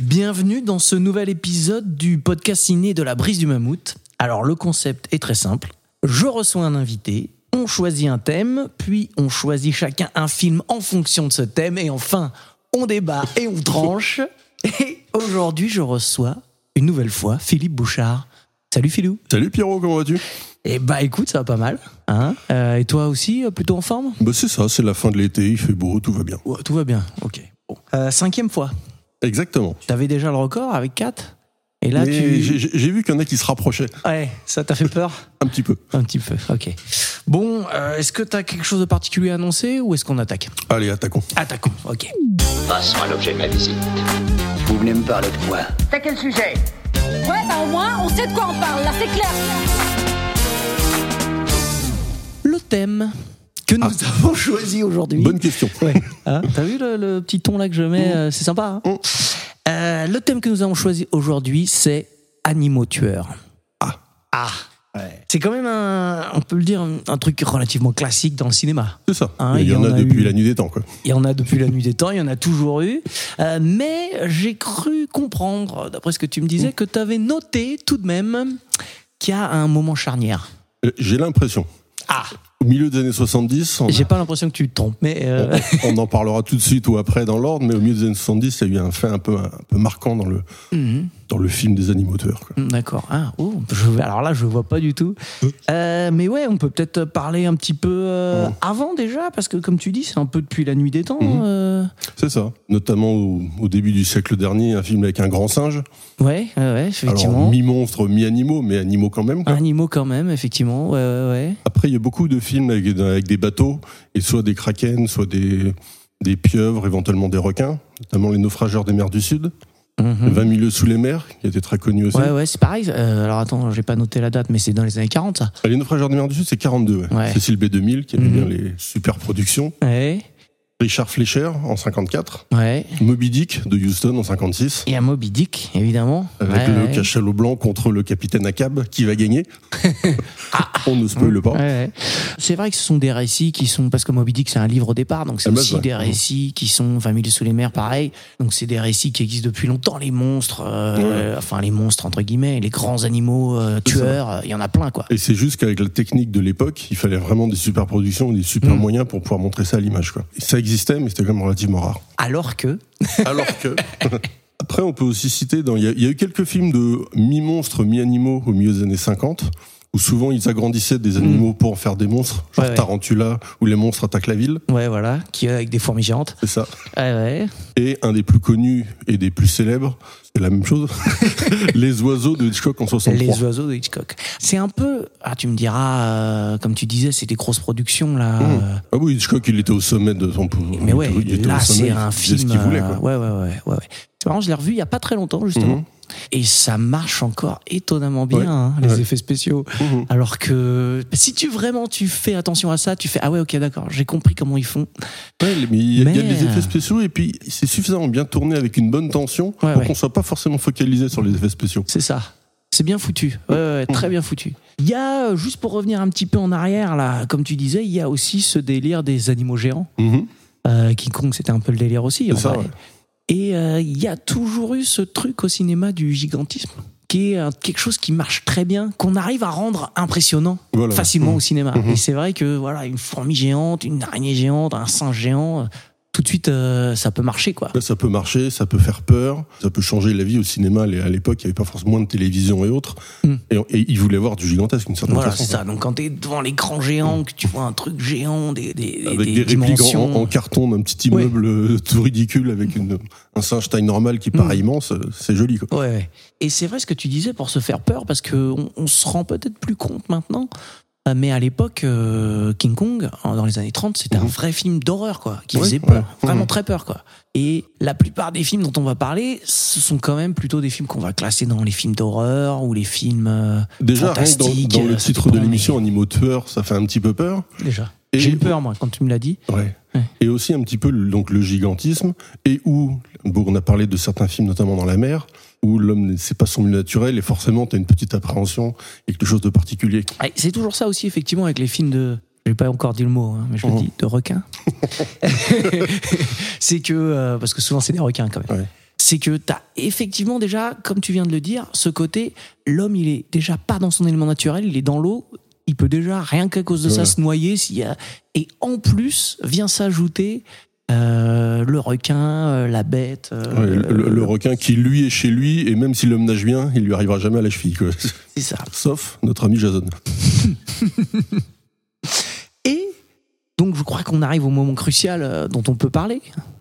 Bienvenue dans ce nouvel épisode du podcast ciné de la brise du Mammouth. Alors le concept est très simple. Je reçois un invité, on choisit un thème, puis on choisit chacun un film en fonction de ce thème, et enfin on débat et on tranche. Et aujourd'hui je reçois une nouvelle fois Philippe Bouchard. Salut Philou. Salut Pierrot, comment vas-tu? Eh bah écoute, ça va pas mal. Hein Euh, et toi aussi, euh, plutôt en forme? Bah c'est ça, c'est la fin de l'été, il fait beau, tout va bien. Ouais, Tout va bien, ok. Bon. Euh, cinquième fois. Exactement. T'avais déjà le record avec 4 Et là, tu. j'ai vu qu'il y en a qui se rapprochaient Ouais, ça t'a fait peur un petit peu. Un petit peu, ok. Bon, euh, est-ce que t'as quelque chose de particulier à annoncer ou est-ce qu'on attaque Allez, attaquons. Attaquons, ok. Passons à l'objet de ma visite. Vous venez me parler de quoi T'as quel sujet Ouais, bah au moins, on sait de quoi on parle, là, c'est clair. Le thème que nous avons choisi aujourd'hui. Bonne question. Ouais. Hein, T'as vu le, le petit ton là que je mets euh, C'est sympa. hein Euh, le thème que nous avons choisi aujourd'hui, c'est animaux tueurs. Ah. Ah. C'est quand même un, on peut le dire, un, truc relativement classique dans le cinéma. C'est ça. Hein, il y, en a, depuis eu- la nuit des temps, quoi. Il y en a depuis la nuit des temps, il y en a toujours eu. Euh, mais j'ai cru comprendre, d'après ce que tu me disais, que tu avais noté tout de même qu'il y a un moment charnière. Euh, J'ai l'impression. Ah Au milieu des années 70, on, J'ai pas l'impression que tu te trompes, mais. euh, on en parlera tout de suite ou après dans l'ordre, mais au milieu des années 70, il y a eu un fait un peu, un peu marquant dans le, mhm. dans le film des animaux. Quoi. D'accord. Ah, oh, je, alors là, je vois pas du tout. Euh, mais ouais, on peut peut-être parler un petit peu euh, avant déjà, parce que comme tu dis, c'est un peu depuis la nuit des temps. Mhm. euh. C'est ça. Notamment au, au début du siècle dernier, un film avec un grand singe. Ouais, ouais, ouais, effectivement. Alors, mi-monstre, mi-animaux, mais animaux quand même. Quoi. Animaux quand même, effectivement. Ouais, ouais, ouais. Après, il y a beaucoup de films avec, avec des bateaux, et soit des kraken, soit des, des pieuvres, éventuellement des requins, notamment les naufrageurs des mers du Sud. Mhm. 20 milieux sous les mers, qui était très connu aussi. Ouais, ouais, c'est pareil. Euh, alors attends, j'ai pas noté la date, mais c'est dans les années 40, ça. Ah, Les naufrageurs des mers du Sud, c'est 42. Ouais. Ouais. Cécile B2000, qui avait Mhm. bien les super productions. Ouais, Richard Fleischer, en 54. ouais. Moby Dick, de Houston, en 56. Il y a Moby Dick, évidemment. Avec Ouais, le ouais. cachalot blanc contre le capitaine Akab, qui va gagner. On ne spoile pas. C'est vrai que ce sont des récits qui sont parce que Moby Dick c'est un livre au départ, donc c'est À la base, aussi des récits qui sont milieu sous les mers, pareil. Donc c'est des récits qui existent depuis longtemps. Les monstres, euh, enfin les monstres entre guillemets, les grands animaux euh, tueurs, euh, il y en a plein quoi. Et c'est juste qu'avec la technique de l'époque, il fallait vraiment des super productions, des super Mm. moyens pour pouvoir montrer ça à l'image. quoi. Et ça existait, mais c'était quand même relativement rare. Alors que Alors que. Après, on peut aussi citer, il y, a- il y a eu quelques films de mi-monstres, mi-animaux au milieu des années 50, où souvent ils agrandissaient des animaux pour en faire des monstres, genre Mm. Ouais, ouais. Tarantula, où les monstres attaquent la ville, ouais voilà, qui est avec des fourmis géantes. c'est ça. Ouais ouais. Et un des plus connus et des plus célèbres, c'est la même chose, Les oiseaux de Hitchcock en 63. Les oiseaux de Hitchcock. C'est un peu ah tu me diras euh, comme tu disais, c'est des grosses productions là. Mmh. euh, Ah oui, Hitchcock, il était au sommet de son pouvoir. Mais ouais, il était là c'est un film. ce qu'il voulait, euh, quoi. ouais, ouais, ouais, ouais, ouais. C'est marrant, je l'ai revu il y a pas très longtemps justement. Mhm. Et ça marche encore étonnamment bien, Ouais, hein, les ouais. effets spéciaux. Mhm. Alors que si tu vraiment tu fais attention à ça, tu fais ah ouais ok d'accord, j'ai compris comment ils font. Ouais, mais il y, a- des euh, effets spéciaux et puis c'est suffisamment bien tourné avec une bonne tension pour qu'on soit pas forcément focalisé sur les effets spéciaux. C'est ça. C'est bien foutu. Ouais, ouais, ouais, très bien foutu. Il y a euh, juste pour revenir un petit peu en arrière là, comme tu disais, il y a aussi ce délire des animaux géants. Euh, King Kong c'était un peu le délire aussi. en ça, vrai. ouais. Et euh, il y a toujours eu ce truc au cinéma du gigantisme, qui est euh, quelque chose qui marche très bien, qu'on arrive à rendre impressionnant Voilà. facilement Mhm. au cinéma. Mhm. Et c'est vrai que voilà, une fourmi géante, une araignée géante, un singe géant, tout de suite, euh, ça peut marcher quoi. Là, ça peut marcher, ça peut faire peur, ça peut changer la vie au cinéma. À l'époque, il n'y avait pas forcément de télévision et autres. Mm. Et, et ils voulaient voir du gigantesque, d'une certaine Voilà, façon. c'est ça. Donc quand t'es devant l'écran géant, que tu vois un truc géant, des, des, Avec des des, répliques en, carton d'un petit immeuble euh, tout ridicule avec une, un singe taille normale qui paraît Mm. immense, euh, c'est joli. Quoi. Ouais, ouais. Et c'est vrai ce que tu disais pour se faire peur, parce que on, se rend peut-être plus compte maintenant Mais à l'époque, euh, King Kong, dans les années 30, c'était un Mhm. vrai film d'horreur, quoi, qui faisait peur, ouais. vraiment très peur, quoi. Et la plupart des films dont on va parler, ce sont quand même plutôt des films qu'on va classer dans les films d'horreur ou les films euh, Déjà, rien que dans, fantastiques. dans le euh, titre de l'émission, Animaux tueurs, ça fait un petit peu peur. Déjà. J'ai eu peur, moi, quand tu me l'as dit. Ouais. Ouais. Et aussi un petit peu le- donc le gigantisme et où bon, on a parlé de certains films notamment dans la mer où l'homme c'est pas son milieu naturel et forcément tu as une petite appréhension quelque chose de particulier. Ah, C'est toujours ça aussi, effectivement, avec les films de. J'ai pas encore dit le mot, hein, mais je le Mhm. dis, de requins. c'est que. euh, parce que souvent, c'est des requins quand même. C'est que t'as effectivement déjà, comme tu viens de le dire, ce côté, l'homme, il est déjà pas dans son élément naturel, il est dans l'eau, il peut déjà, rien qu'à cause de ça, se noyer. S'il y a... Et en plus, vient s'ajouter euh, le requin, euh, la bête. euh, Ouais, le, le- le requin qui lui est chez lui et même si l'homme nage bien, il lui arrivera jamais à la cheville. C'est ça. Sauf notre ami Jason. Et donc, je crois qu'on arrive au moment crucial dont on peut parler.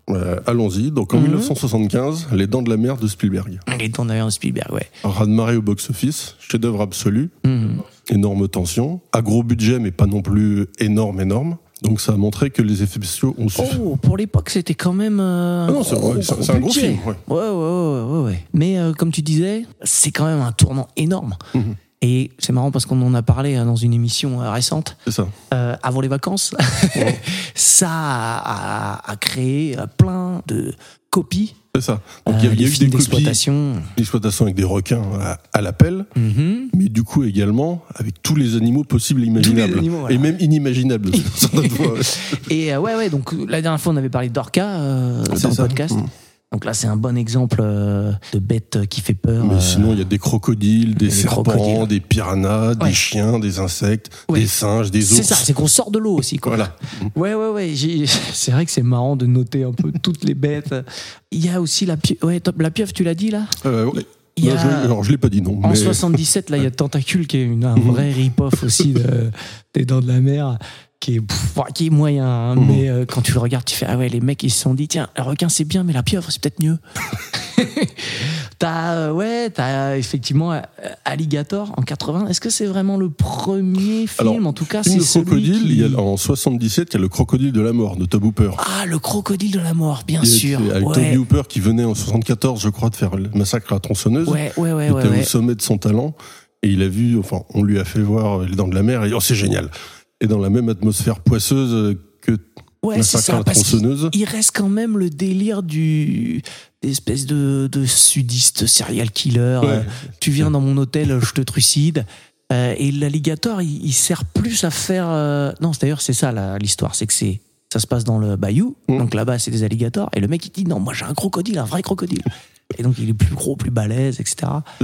Euh, Allons-y. Donc en Mhm. 1975, Les Dents de la Mer de Spielberg. Les dents d'ailleurs de Spielberg, ouais. Raz-de-marée au box-office, chef-d'œuvre absolu, Mhm. énorme tension, à gros budget mais pas non plus énorme énorme. Donc ça a montré que les effets spéciaux ont suffi. Oh, pour l'époque, c'était quand même. euh, Ah non, c'est vrai, c'est- c'est un gros film, ouais. Ouais, ouais, ouais, ouais, ouais. Mais euh, comme tu disais, c'est quand même un tournant énorme. Mhm. Et c'est marrant parce qu'on en a parlé euh, dans une émission euh, récente, C'est ça. euh, avant les vacances. ça a, créé euh, plein de copies. C'est ça. Donc euh, il y y a eu des copies d'exploitation. d'exploitation avec des requins à, à l'appel, Mhm. mais du coup également avec tous les animaux possibles et imaginables. animaux, voilà. Et même inimaginables. Et euh, ouais, ouais, donc la dernière fois, on avait parlé d'Orca dans le ça. podcast. Mhm. Donc là, c'est un bon exemple euh, de bête qui fait peur. Mais euh, sinon, il y a des crocodiles, des des serpents, crocodiles. des piranhas, Ouais. des chiens, des insectes, Ouais. des singes, des ours. C'est ça, c'est qu'on sort de l'eau aussi, quoi. Voilà. Ouais, ouais, ouais. C'est vrai que c'est marrant de noter un peu toutes les bêtes. Il y a aussi la pieuvre. Ouais, top, la pieuvre, tu l'as dit là? Euh, ouais. Il y Non, a- je, alors, je l'ai pas dit, non. En mais- 77, là, il y a Tentacule qui est une, un vrai rip-off aussi de, des Dents de la Mer, qui est, pff, qui est moyen. hein, Mhm. Mais euh, quand tu le regardes, tu fais Ah ouais, les mecs, ils se sont dit Tiens, le requin, c'est bien, mais la pieuvre, c'est peut-être mieux. t'as, euh, ouais, t'as effectivement euh, Alligator en 80. Est-ce que c'est vraiment le premier film? Alors, En tout cas, c'est celui crocodile, qui... il y a, en 77, il y a le crocodile de la mort de Toby Hooper. Ah, le crocodile de la mort, bien Il y a- sûr. Avec ouais. Toby Hooper qui venait en 74, je crois, de faire le massacre à la tronçonneuse. ouais, ouais, ouais, il ouais, était ouais. au sommet de son talent. Et il a vu, enfin, on lui a fait voir les dents de la mer et oh, c'est génial. Et dans la même atmosphère poisseuse que Ouais, ça, la qu'il tronçonneuse. il reste quand même le délire du espèce de, de sudiste serial killer. Ouais. Euh, tu viens dans mon hôtel, je te trucide. Euh, et l'alligator, il, il sert plus à faire. euh, Non, d'ailleurs, c'est ça l'histoire, c'est que c'est ça se passe dans le bayou, Mm. donc là-bas c'est des alligators. Et le mec il dit non, moi j'ai un crocodile, un vrai crocodile. Et donc il est plus gros, plus balèze, etc.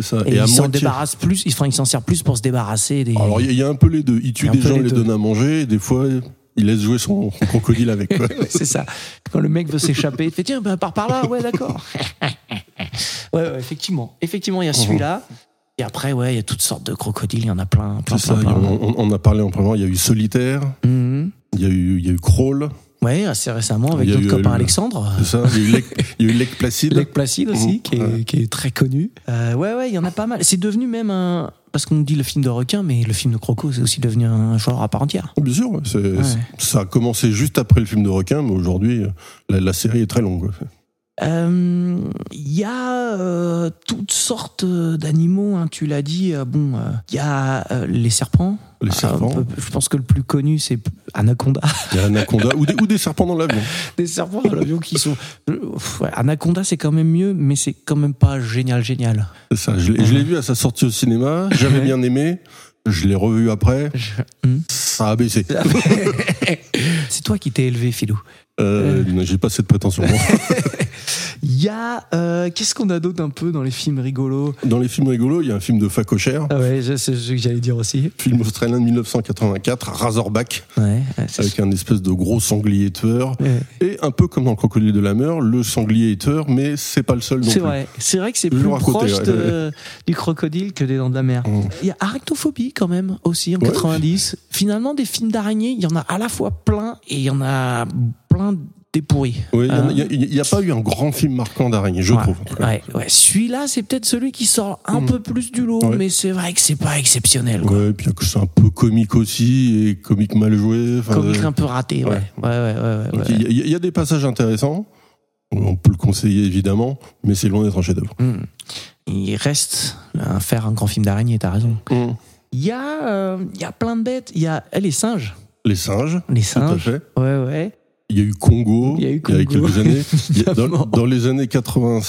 Ça. Et, à il s'en moitié- débarrasse plus, il, s'en sert plus pour se débarrasser des. Alors, il y a- il y, a un peu les deux. Il tue y a des gens, il les donne à manger, et des fois, il laisse jouer son, son crocodile avec. Ouais, c'est ça. Quand le mec veut s'échapper, il te fait tiens, bah, pars par là, ouais, d'accord. ouais, ouais, effectivement. Effectivement, il y a celui-là. Et après, ouais, il y a toutes sortes de crocodiles, il y en a plein, plein, C'est ça. plein, plein. On, a parlé en premier. Il y a eu Solitaire, Mhm. il y a eu, il y a eu Crawl, Ouais, assez récemment, avec notre copain Alexandre. c'est ça. Il y a eu Lake, il y a eu Lake Placid. Lake Placid aussi, Mhm. qui, est, Ouais. qui est très connu. Euh, ouais, ouais, il y en a pas mal. C'est devenu même un. Parce qu'on dit le film de requin, mais le film de croco, c'est aussi devenu un genre à part entière. Bien sûr, ouais, ça a commencé juste après le film de requin, mais aujourd'hui, la, la série est très longue. Euh, Il y a euh, toutes sortes d'animaux, hein, tu l'as dit. euh, bon, il y a les serpents. Les Ah, serpents, je pense que le plus connu, c'est Anaconda. il y a Anaconda, ou, des, ou des serpents dans l'avion. Des serpents dans l'avion qui sont. Ouais, Anaconda, c'est quand même mieux, mais c'est quand même pas génial, génial. C'est ça. Je l'ai l'ai vu à sa sortie au cinéma, j'avais bien aimé. Je l'ai revu après, Je- Hmm. ça a baissé. c'est toi qui t'es élevé, Philou. Euh, J'ai pas cette prétention. Il y a. euh, Qu'est-ce qu'on a d'autre un peu dans les films rigolos Dans les films rigolos, il y a un film de facochère, Ah ouais, c'est ce que j'allais dire aussi. film australien de 1984, Razorback, Ouais, avec un espèce de gros sanglier tueur. ouais. Et un peu comme dans le Crocodile de la mer, le sanglier est tueur, mais c'est pas le seul C'est vrai, c'est vrai que c'est plus côté, proche de- du crocodile que des dents de la mer. Mm. Il y a Arachnophobie quand même aussi en Ouais. 90. Finalement, des films d'araignées, il y en a à la fois plein et il y en a plein t'es pourri. Oui, il Hein n'y a, pas eu un grand film marquant d'araignée, je Ouais, trouve. Ouais, ouais. Celui-là, c'est peut-être celui qui sort un Mm. peu plus du lot, mais c'est vrai que c'est pas exceptionnel. Quoi. Ouais, puis c'est un peu comique aussi, et comique mal joué. Comique euh, un peu raté, ouais. Il y, a- il y a des passages intéressants, on peut le conseiller évidemment, mais c'est loin d'être un chef-d'œuvre. Mm. Il reste à faire un grand film d'araignée, t'as raison. Il y, a, euh, y a plein de bêtes. Il y a les singes. Les singes, Les tout à singes. fait. Ouais, ouais. Il y a eu Congo, Il y a eu il y a Congo. quelques années. Dans, les années 80,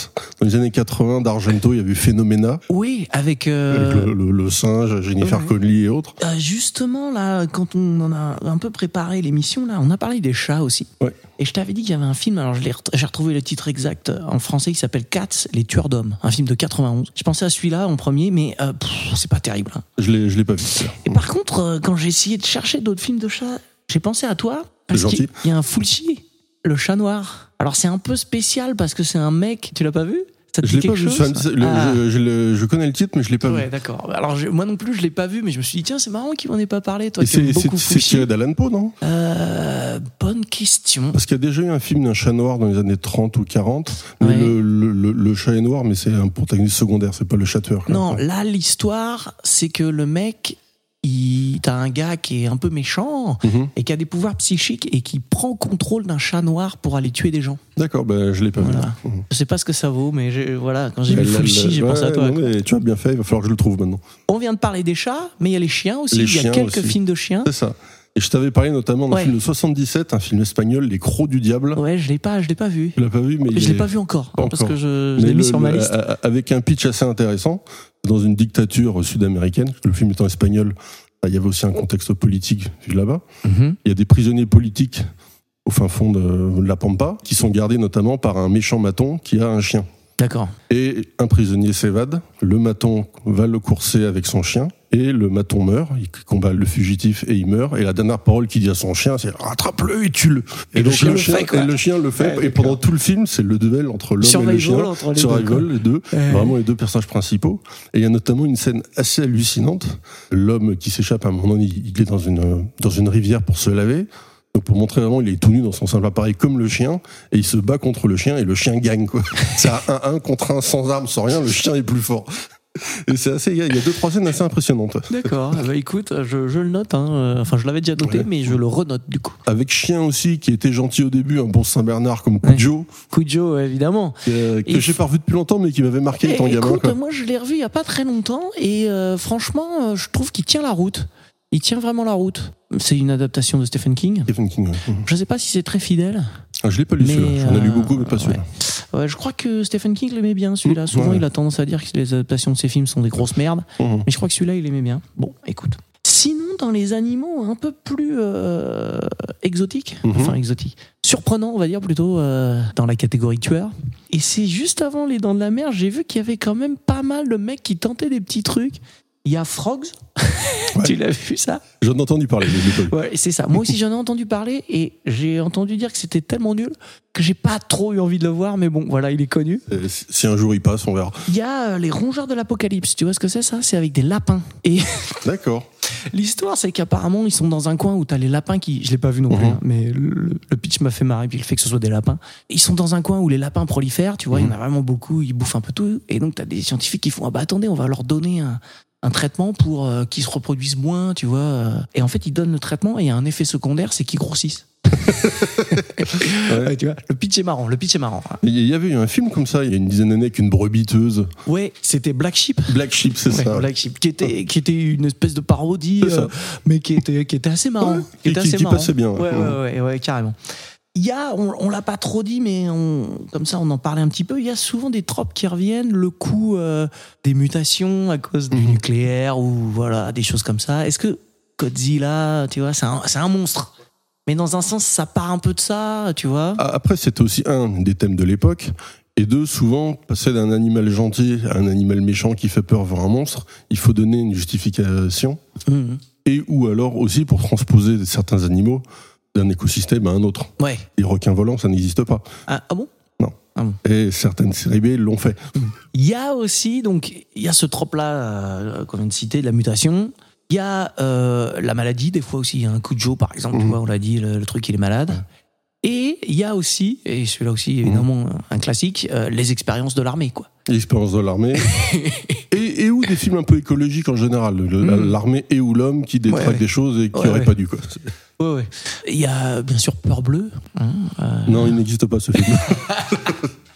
dans les années 80 d'Argento, il y avait eu Phénoména, Oui, avec. euh, avec le, le- le singe, Jennifer ouais. Connelly et autres. euh, justement, là, quand on en a un peu préparé l'émission, là, on a parlé des chats aussi. Ouais. Et je t'avais dit qu'il y avait un film, alors ret- j'ai retrouvé le titre exact en français, qui s'appelle Cats, les tueurs d'hommes, un film de 91. Je pensais à celui-là en premier, mais euh, c'est pas terrible. hein. Je l'ai, je l'ai pas vu. Et par contre, euh, quand j'ai essayé de chercher d'autres films de chats, j'ai pensé à toi. Parce gentil. il y a un Fulci, le chat noir. Alors c'est un peu spécial parce que c'est un mec. Tu l'as pas vu? Ça te Je l'ai pas vu. le- Ah. je, je le- je connais le titre, mais je l'ai pas Ouais, vu. d'accord. Alors je- moi non plus, je l'ai pas vu, mais je me suis dit tiens, c'est marrant qu'il m'en ait pas parlé. Toi, c'est, tiré d'Alan Poe, non? Euh, bonne question. Parce qu'il y a déjà eu un film d'un chat noir dans les années 30 ou 40, mais Ouais. le, chat est noir, mais c'est un protagoniste secondaire, c'est pas le chat tueur. quoi. Non, là l'histoire, c'est que le mec, il, t'as un gars qui est un peu méchant Mhm. et qui a des pouvoirs psychiques et qui prend contrôle d'un chat noir pour aller tuer des gens. D'accord, ben, je l'ai pas Voilà. vu. Mhm. Je sais pas ce que ça vaut, mais voilà, quand j'ai vu Fulci, j'ai ouais, pensé à toi. non, quoi. mais tu as bien fait, il va falloir que je le trouve maintenant. On vient de parler des chats, mais il y a les chiens aussi. Les il y a quelques aussi. films de chiens. C'est ça. Et je t'avais parlé notamment d'un Ouais. film de 77, un film espagnol, Les Crocs du Diable. Ouais, je l'ai pas, je l'ai pas vu. Tu l'as pas vu, mais Je l'ai est- pas vu encore, Pas hein, parce encore. que je, je l'ai mis le- sur ma liste. Avec un pitch assez intéressant, dans une dictature sud-américaine, le film étant espagnol, bah, il y avait aussi un contexte politique vu là-bas. Mhm. Il y a des prisonniers politiques au fin fond de, de la Pampa, qui sont gardés notamment par un méchant maton qui a un chien. D'accord. Et un prisonnier s'évade, le maton va le courser avec son chien, et le maton meurt, il combat le fugitif et il meurt, et la dernière parole qu'il dit à son chien, c'est rattrape-le et tue-le. Et le chien le fait, quoi. et le chien le fait, Ouais, et pendant tout le film, c'est le duel entre l'homme et le chien. entre les deux, Survival, quoi. les deux, Ouais. vraiment les deux personnages principaux. Et il y a notamment une scène assez hallucinante. L'homme qui s'échappe, à un moment donné, il il est dans une, dans une rivière pour se laver. Donc pour montrer vraiment, il est tout nu dans son simple appareil comme le chien, et il se bat contre le chien, et le chien gagne, quoi. C'est à 1-1 contre 1 sans arme, sans rien, le chien est plus fort. Et c'est assez, il y a deux, trois scènes assez impressionnantes. D'accord. Ah bah écoute, je, je le note. hein. Enfin, je l'avais déjà noté, Ouais. mais je le renote du coup. Avec chien aussi, qui était gentil au début, un bon Saint-Bernard comme Ouais. Cujo, Cujo, évidemment. euh, que j'ai pas revu depuis longtemps, mais qui m'avait marqué Eh, étant gamin. écoute, quoi. moi je l'ai revu il y a pas très longtemps et euh, franchement, euh, je trouve qu'il tient la route. Il tient vraiment la route. C'est une adaptation de Stephen King. Stephen King, ouais. Mhm. Je sais pas si c'est très fidèle. Ah, je l'ai pas lu celui-là. J'en ai lu euh, beaucoup, mais pas celui-là. Ouais, je crois que Stephen King l'aimait bien celui-là. Mmh, Souvent, il a tendance à dire que les adaptations de ses films sont des grosses merdes. Mhm. Mais je crois que celui-là, il aimait bien. Bon, écoute. Sinon, dans les animaux un peu plus euh, exotiques, Mhm. enfin exotiques, surprenants, on va dire plutôt, euh, dans la catégorie tueur. Et c'est juste avant Les Dents de la Mer, j'ai vu qu'il y avait quand même pas mal de mecs qui tentaient des petits trucs. Il y a Frogs. Ouais. tu l'as vu ça? J'en ai entendu parler. Ouais, c'est ça. Moi aussi, j'en ai entendu parler et j'ai entendu dire que c'était tellement nul que j'ai pas trop eu envie de le voir. Mais bon, voilà, il est connu. Euh, Si un jour il passe, on verra. Il y a euh, les rongeurs de l'apocalypse. Tu vois ce que c'est ça? C'est avec des lapins. Et D'accord. l'histoire, c'est qu'apparemment, ils sont dans un coin où t'as les lapins qui. Je l'ai pas vu non plus, Mhm. hein, mais le, le pitch m'a fait marrer. Puis le fait que ce soit des lapins. Ils sont dans un coin où les lapins prolifèrent. Tu vois, il y en a vraiment beaucoup. Ils bouffent un peu tout. Et donc, t'as des scientifiques qui font Ah bah attendez, on va leur donner un. Un traitement pour euh, qu'ils se reproduisent moins, tu vois. euh. Et en fait, ils donnent le traitement et il y a un effet secondaire, c'est qu'ils grossissent. Ouais, tu vois, le pitch est marrant, le pitch est marrant. Il y avait eu un film comme ça, il y a une dizaine d'années, avec une brebiteuse. Ouais, c'était Black Sheep. Black Sheep, c'est Ouais, ça. Black Sheep, qui était, qui était une espèce de parodie, euh, mais qui était, qui était assez marrant. Ouais, qui était qui- assez qui marrant. passait bien, ouais, ouais, ouais, carrément. Il y a, on, on l'a pas trop dit, mais on, comme ça, on en parlait un petit peu. Il y a souvent des tropes qui reviennent, le coup euh, des mutations à cause du Mhm. nucléaire ou voilà, des choses comme ça. Est-ce que Godzilla, tu vois, c'est un, monstre. Mais dans un sens, ça part un peu de ça, tu vois. Ah, Après, c'était aussi un des thèmes de l'époque. Et deux, souvent, passer d'un animal gentil à un animal méchant qui fait peur voir un monstre, il faut donner une justification. Mhm. Et ou alors aussi pour transposer certains animaux d'un écosystème à un autre. Ouais. Les requins volants, ça n'existe pas. Ah, ah bon? Et certaines séries B l'ont fait. Il y a aussi, donc, il y a ce trope-là euh, qu'on vient de citer, de la mutation. Il y a euh, la maladie, des fois aussi, il y a un coup de jour, par exemple, tu Mhm. vois, on l'a dit, le, le truc, il est malade. Et il y a aussi, et celui-là aussi évidemment un classique, euh, les expériences de l'armée, quoi. L'expérience de l'armée. et, et ou des films un peu écologiques en général. Mm. L'armée et ou l'homme qui détraque Ouais, ouais. des choses et qui ouais. pas dû. Quoi. Ouais, ouais. Il y a bien sûr Peur Bleue. hein, euh, Non, il n'existe pas ce film.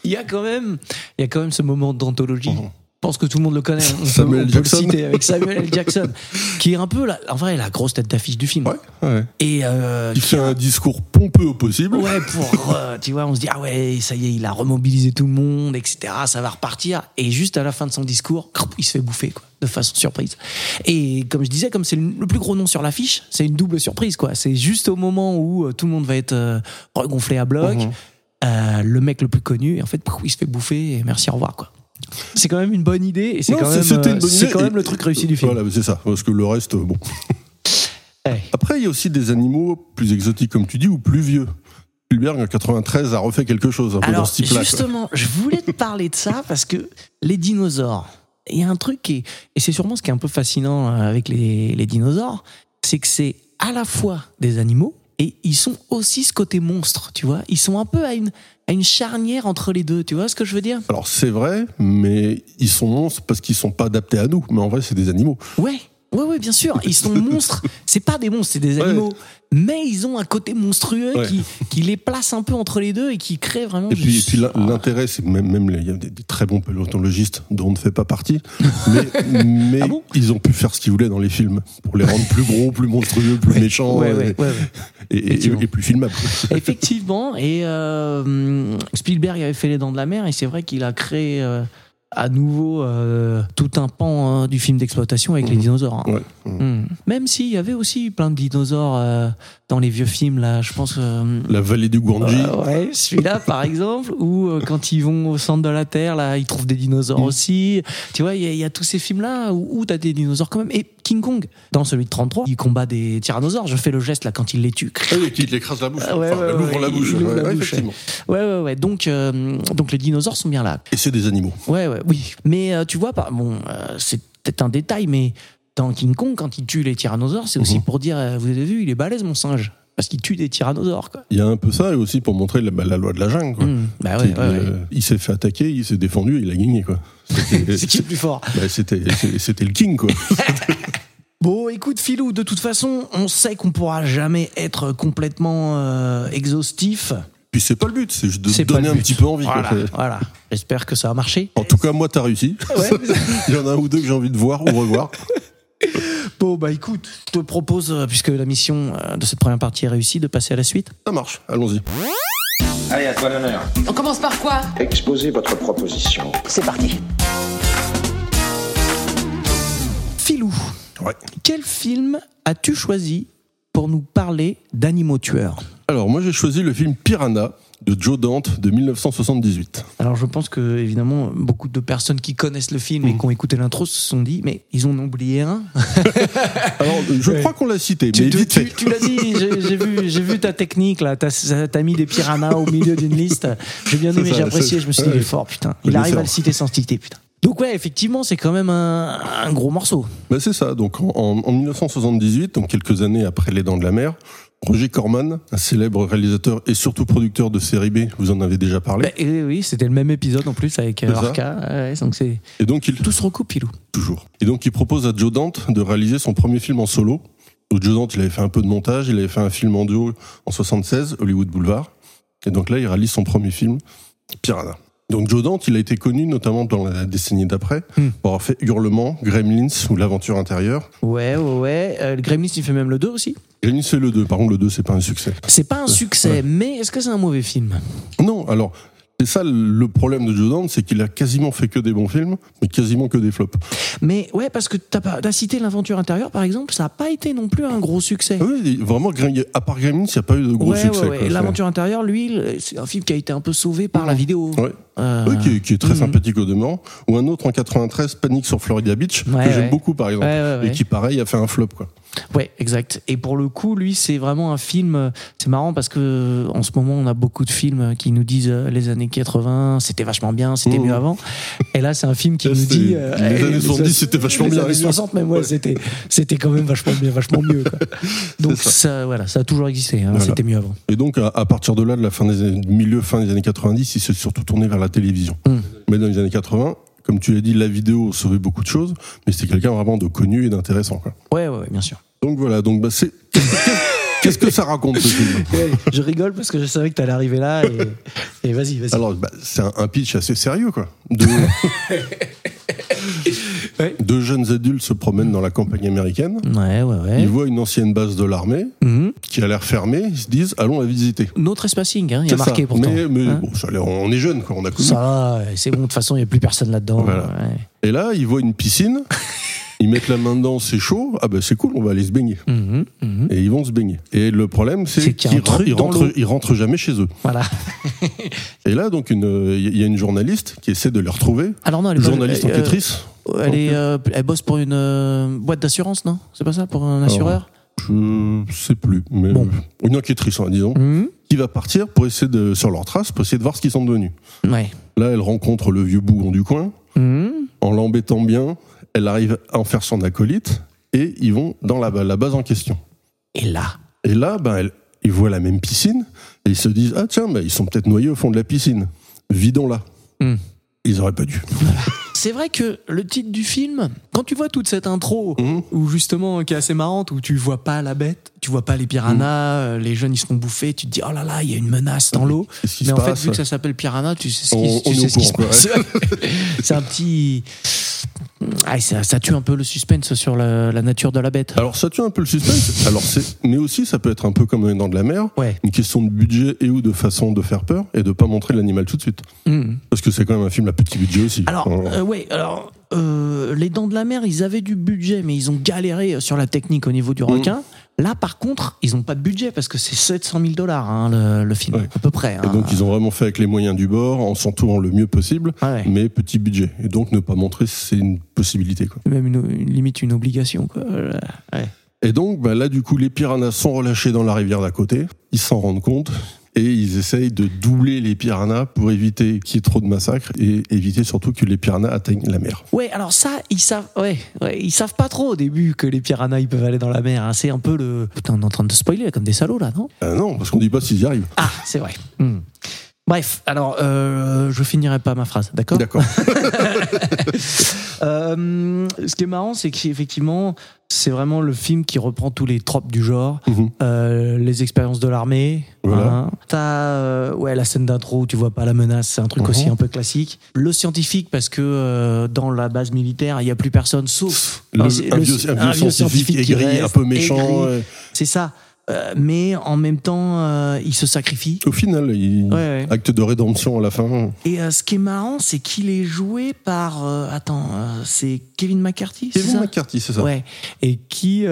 Il y a quand même, il y a quand même ce moment d'anthologie. Mhm. Je pense que tout le monde le connaît. On peut- Samuel on peut, Jackson. le citer avec Samuel L. Jackson, qui est un peu, la, en vrai, la grosse tête d'affiche du film. ouais, ouais. Et euh, Il fait un discours pompeux au possible. Ouais, pour, euh, tu vois, on se dit, ah ouais, ça y est, il a remobilisé tout le monde, etc., ça va repartir. Et juste à la fin de son discours, il se fait bouffer, quoi, de façon surprise. Et comme je disais, comme c'est le plus gros nom sur l'affiche, c'est une double surprise, quoi. C'est juste au moment où euh, tout le monde va être euh, regonflé à bloc, Mhm. euh, le mec le plus connu, et en fait, il se fait bouffer, et merci, au revoir, quoi. C'est quand même une bonne idée, et c'est quand, même, euh, c'est quand même le truc réussi du film. Voilà, c'est ça. Parce que le reste, bon. Ouais. Après, il y a aussi des animaux plus exotiques, comme tu dis, ou plus vieux. Spielberg, en 93, a refait quelque chose un peu dans Alors ce type-là. justement, je voulais te parler de ça parce que les dinosaures, il y a un truc qui est, et c'est sûrement ce qui est un peu fascinant euh, avec les, les dinosaures, c'est que c'est à la fois des animaux et ils sont aussi ce côté monstre, tu vois. Ils sont un peu à une, à une charnière entre les deux, tu vois ce que je veux dire? Alors, c'est vrai, mais ils sont monstres parce qu'ils sont pas adaptés à nous. Mais en vrai, c'est des animaux. Ouais. Ouais, bien sûr. Ils sont monstres. C'est pas des monstres, c'est des Ouais. animaux. Mais ils ont un côté monstrueux Ouais. qui, qui les place un peu entre les deux et qui crée vraiment Et puis, l'in- l'intérêt, c'est même, même il y a des, des très bons paléontologistes dont on ne fait pas partie, mais, mais Ah bon? ils ont pu faire ce qu'ils voulaient dans les films pour les rendre plus gros, plus monstrueux, plus méchants Ouais, et plus filmables. Effectivement, et euh, Spielberg avait fait Les Dents de la Mer, et c'est vrai qu'il a créé euh, à nouveau euh, tout un pan hein, du film d'exploitation avec les Mhm. dinosaures. hein. Ouais. Mhm. Même s'il y avait aussi plein de dinosaures euh, dans les vieux films, là, je pense. euh, La vallée du Guanji. ouais, celui-là par exemple, où quand ils vont au centre de la Terre, là, ils trouvent des dinosaures Mhm. aussi. Tu vois, il y, a- il y a tous ces films-là où, où t'as des dinosaures quand même. Et King Kong, dans celui de 33, il combat des tyrannosaures. Je fais le geste là quand il les tue. Ah oui, qui l'écrase la bouche. Ouais, Enfin, ouais, elle ouvre la il bouche. ouvre Ouais, la bouche. Ouais, ouais, ouais. Donc, donc les dinosaures sont bien là. Et c'est des animaux. Ouais, ouais, oui. Mais euh, tu vois, pas, bon, euh, c'est peut-être un détail, mais dans King Kong, quand il tue les tyrannosaures, c'est aussi Mhm. pour dire, euh, vous avez vu, il est balèze mon singe. Parce qu'il tue des tyrannosaures, quoi. Il y a un peu ça, et aussi pour montrer la, bah, la loi de la jungle. Quoi. Mmh. Bah ouais, C'est, ouais, ouais. euh, Il s'est fait attaquer, il s'est défendu, il a gagné. Quoi. C'était, C'est qui le plus fort bah, c'était, le king. Quoi. Bon, écoute, Philou, de toute façon, on sait qu'on pourra jamais être complètement euh, exhaustif. Puis c'est pas le but, c'est juste de C'est donner un petit peu envie. Voilà. J'espère que ça a marché. En tout cas, moi, t'as réussi. Ouais. Il y en a un ou deux que j'ai envie de voir ou revoir. Bon, bah écoute, je te propose, euh, puisque la mission euh, de cette première partie est réussie, de passer à la suite. Ça marche, allons-y. Allez, à toi l'honneur. On commence par quoi? Exposez votre proposition. C'est parti. Philou, Ouais. quel film as-tu choisi pour nous parler d'animaux tueurs? Alors, moi, j'ai choisi le film Piranha de Joe Dante de 1978. Alors je pense que évidemment beaucoup de personnes qui connaissent le film et Mhm. qui ont écouté l'intro se sont dit mais ils ont oublié un. Alors, je Ouais. crois qu'on l'a cité, tu mais tu- l'as dit, j'ai vu, j'ai vu ta technique là, t'as as mis des piranhas au milieu d'une liste. J'ai bien aimé, j'ai apprécié, je me suis dit il est fort putain. Il arrive à le citer sans citer putain. Donc ouais effectivement c'est quand même un, un gros morceau. Bah, c'est ça. Donc, en, en- en 1978, donc quelques années après Les Dents de la Mer, Roger Corman, un célèbre réalisateur et surtout producteur de série B, vous en avez déjà parlé. Bah, et oui c'était le même épisode en plus avec euh. Orca, ouais, donc c'est Et donc, il tout se recoupe Philou. toujours. Et donc, il propose à Joe Dante de réaliser son premier film en solo. Donc, Joe Dante, il avait fait un peu de montage, il avait fait un film en duo en 76, Hollywood Boulevard. Et donc là, il réalise son premier film, Piranha. Donc Joe Dante, il a été connu notamment dans la décennie d'après Hmm. pour avoir fait Hurlement, Gremlins ou L'Aventure intérieure. Ouais ouais ouais. Euh, Gremlins il fait même le 2 aussi. Gremlins c'est le 2, par contre le 2 c'est pas un succès. C'est pas un succès Ouais. mais est-ce que c'est un mauvais film? Non, alors c'est ça le problème de Joe Dante, c'est qu'il a quasiment fait que des bons films, mais quasiment que des flops. Mais ouais, parce que t'as pas- t'as cité l'aventure intérieure, par exemple, ça n'a pas été non plus un gros succès. Oui, vraiment, à part Gremlins, il n'y a pas eu de gros ouais, succès. ouais, ouais. quoi. L'aventure intérieure, lui, c'est un film qui a été un peu sauvé par la vidéo. Ouais. Euh, Oui, qui, est- qui est très Mhm. sympathique au demeurant. Ou un autre en 93, Panique sur Florida Beach, Ouais, que j'aime ouais. beaucoup par exemple. Ouais. Et qui, pareil, a fait un flop. Quoi. Ouais, exact. Et pour le coup, lui, c'est vraiment un film. euh, C'est marrant parce que euh, en ce moment, on a beaucoup de films qui nous disent euh, les années 80, c'était vachement bien, c'était Mmh. mieux avant. Et là, c'est un film qui nous dit les eh, années 70, c'était vachement les bien. années 60, même ouais, c'était c'était quand même vachement bien, vachement mieux. quoi. Donc ça. ça. voilà, ça a toujours existé. hein, Voilà. C'était mieux avant. Et donc, à, à partir de là, de la fin des années- milieu, fin des années 90, il s'est surtout tourné vers la télévision. Mm. Mais dans les années 80, comme tu l'as dit, la vidéo sauvait beaucoup de choses, mais c'était quelqu'un vraiment de connu et d'intéressant. quoi. Ouais, ouais, ouais, bien sûr. Donc voilà, donc bah, c'est. Qu'est-ce que ça raconte ce film? Je rigole parce que je savais que t'allais arriver là et, et vas-y, vas-y. Alors, bah, c'est un, pitch assez sérieux, quoi. Deux, Ouais. deux jeunes adultes se promènent dans la campagne américaine. Ouais, ouais, ouais. Ils voient une ancienne base de l'armée Mhm. qui a l'air fermée. Ils se disent, allons la visiter. No trespassing, hein, il y a marqué ça. pourtant. Mais, mais Hein bon, ça on est jeunes, quoi. On a connu. Ça c'est bon, de toute façon, il n'y a plus personne là-dedans. Voilà. Ouais. Et là, ils voient une piscine. Ils mettent la main dedans, c'est chaud. Ah ben c'est cool, on va aller se baigner. Mhm, mhm. Et ils vont se baigner. Et le problème, c'est qu'ils ils dans rentrent, l'eau. ils rentrent jamais chez eux. Voilà. Et là, donc, il y a une journaliste qui essaie de les retrouver. Alors non, elle est pas- Journaliste euh, enquêtrice. Elle, est, euh, elle bosse pour une euh, boîte d'assurance, non? C'est pas ça Pour un assureur? Je sais plus, mais Bon. une enquêtrice, hein, disons, Mhm. qui va partir pour essayer de sur leurs traces, pour essayer de voir ce qu'ils sont devenus. Ouais. Là, elle rencontre le vieux bougon du coin. Mhm. En l'embêtant bien, elle arrive à en faire son acolyte et ils vont dans la, la base en question. Et là? Et là, ben, elle- ils voient la même piscine et ils se disent ah tiens, ben, ils sont peut-être noyés au fond de la piscine. Vidons-la. Hmm. Ils auraient pas dû. C'est vrai que le titre du film, quand tu vois toute cette intro, Mhm. où justement, qui est assez marrante, où tu vois pas la bête, tu vois pas les piranhas, euh, les jeunes ils se font bouffer, tu te dis oh là là, il y a une menace dans l'eau. Mais en fait, vu que ça s'appelle piranha, tu sais ce qui, tu sais ce qui se passe. C'est un petit. Ah, ça, ça tue un peu le suspense sur la, la nature de la bête. Alors ça tue un peu le suspense. Alors c'est, mais aussi ça peut être un peu comme dans de la mer, Ouais. une question de budget et ou de façon de faire peur et de pas montrer l'animal tout de suite. Mhm. Parce que c'est quand même un film à petit budget aussi. Alors, euh, ouais, alors, euh, les Dents de la Mer, ils avaient du budget, mais ils ont galéré sur la technique au niveau du Mm. requin. Là, par contre, ils n'ont pas de budget parce que c'est 700 000 dollars hein, le, le film, Ouais. à peu près. Et hein. donc ils ont vraiment fait avec les moyens du bord, en s'entourant le mieux possible, Ah ouais. mais petit budget. Et donc ne pas montrer, c'est une possibilité. Quoi. Même une, une- limite une obligation. Quoi. Euh, ouais. Et donc bah, là du coup les piranhas sont relâchés dans la rivière d'à côté, ils s'en rendent compte et ils essayent de doubler les piranhas pour éviter qu'il y ait trop de massacres et éviter surtout que les piranhas atteignent la mer. Ouais, alors ça, ils savent, ouais, ouais, ils savent pas trop au début que les piranhas ils peuvent aller dans la mer. hein. C'est un peu le. Putain, on est en train de spoiler comme des salauds là, non? Ah non, parce qu'on dit pas s'ils y arrivent. Ah, c'est vrai. Hmm. Bref, alors euh, je finirai pas ma phrase, d'accord? D'accord. Euh, ce qui est marrant, c'est qu'effectivement, c'est vraiment le film qui reprend tous les tropes du genre. Mhm. Euh, les expériences de l'armée. Voilà. hein. T'as euh, ouais, la scène d'intro où tu vois pas la menace, c'est un truc Mhm. aussi un peu classique. Le scientifique, parce que euh, dans la base militaire, il y a plus personne sauf Le- un, un, vieux, un vieux scientifique qui aigri, un peu méchant. ouais. C'est ça. Euh, mais en même temps, euh, il se sacrifie. Au final, il... Ouais, ouais. acte de rédemption à la fin. Et euh, ce qui est marrant, c'est qu'il est joué par. attends, c'est Kevin McCarthy, Kevin McCarthy, c'est ça. Ouais. Et qui,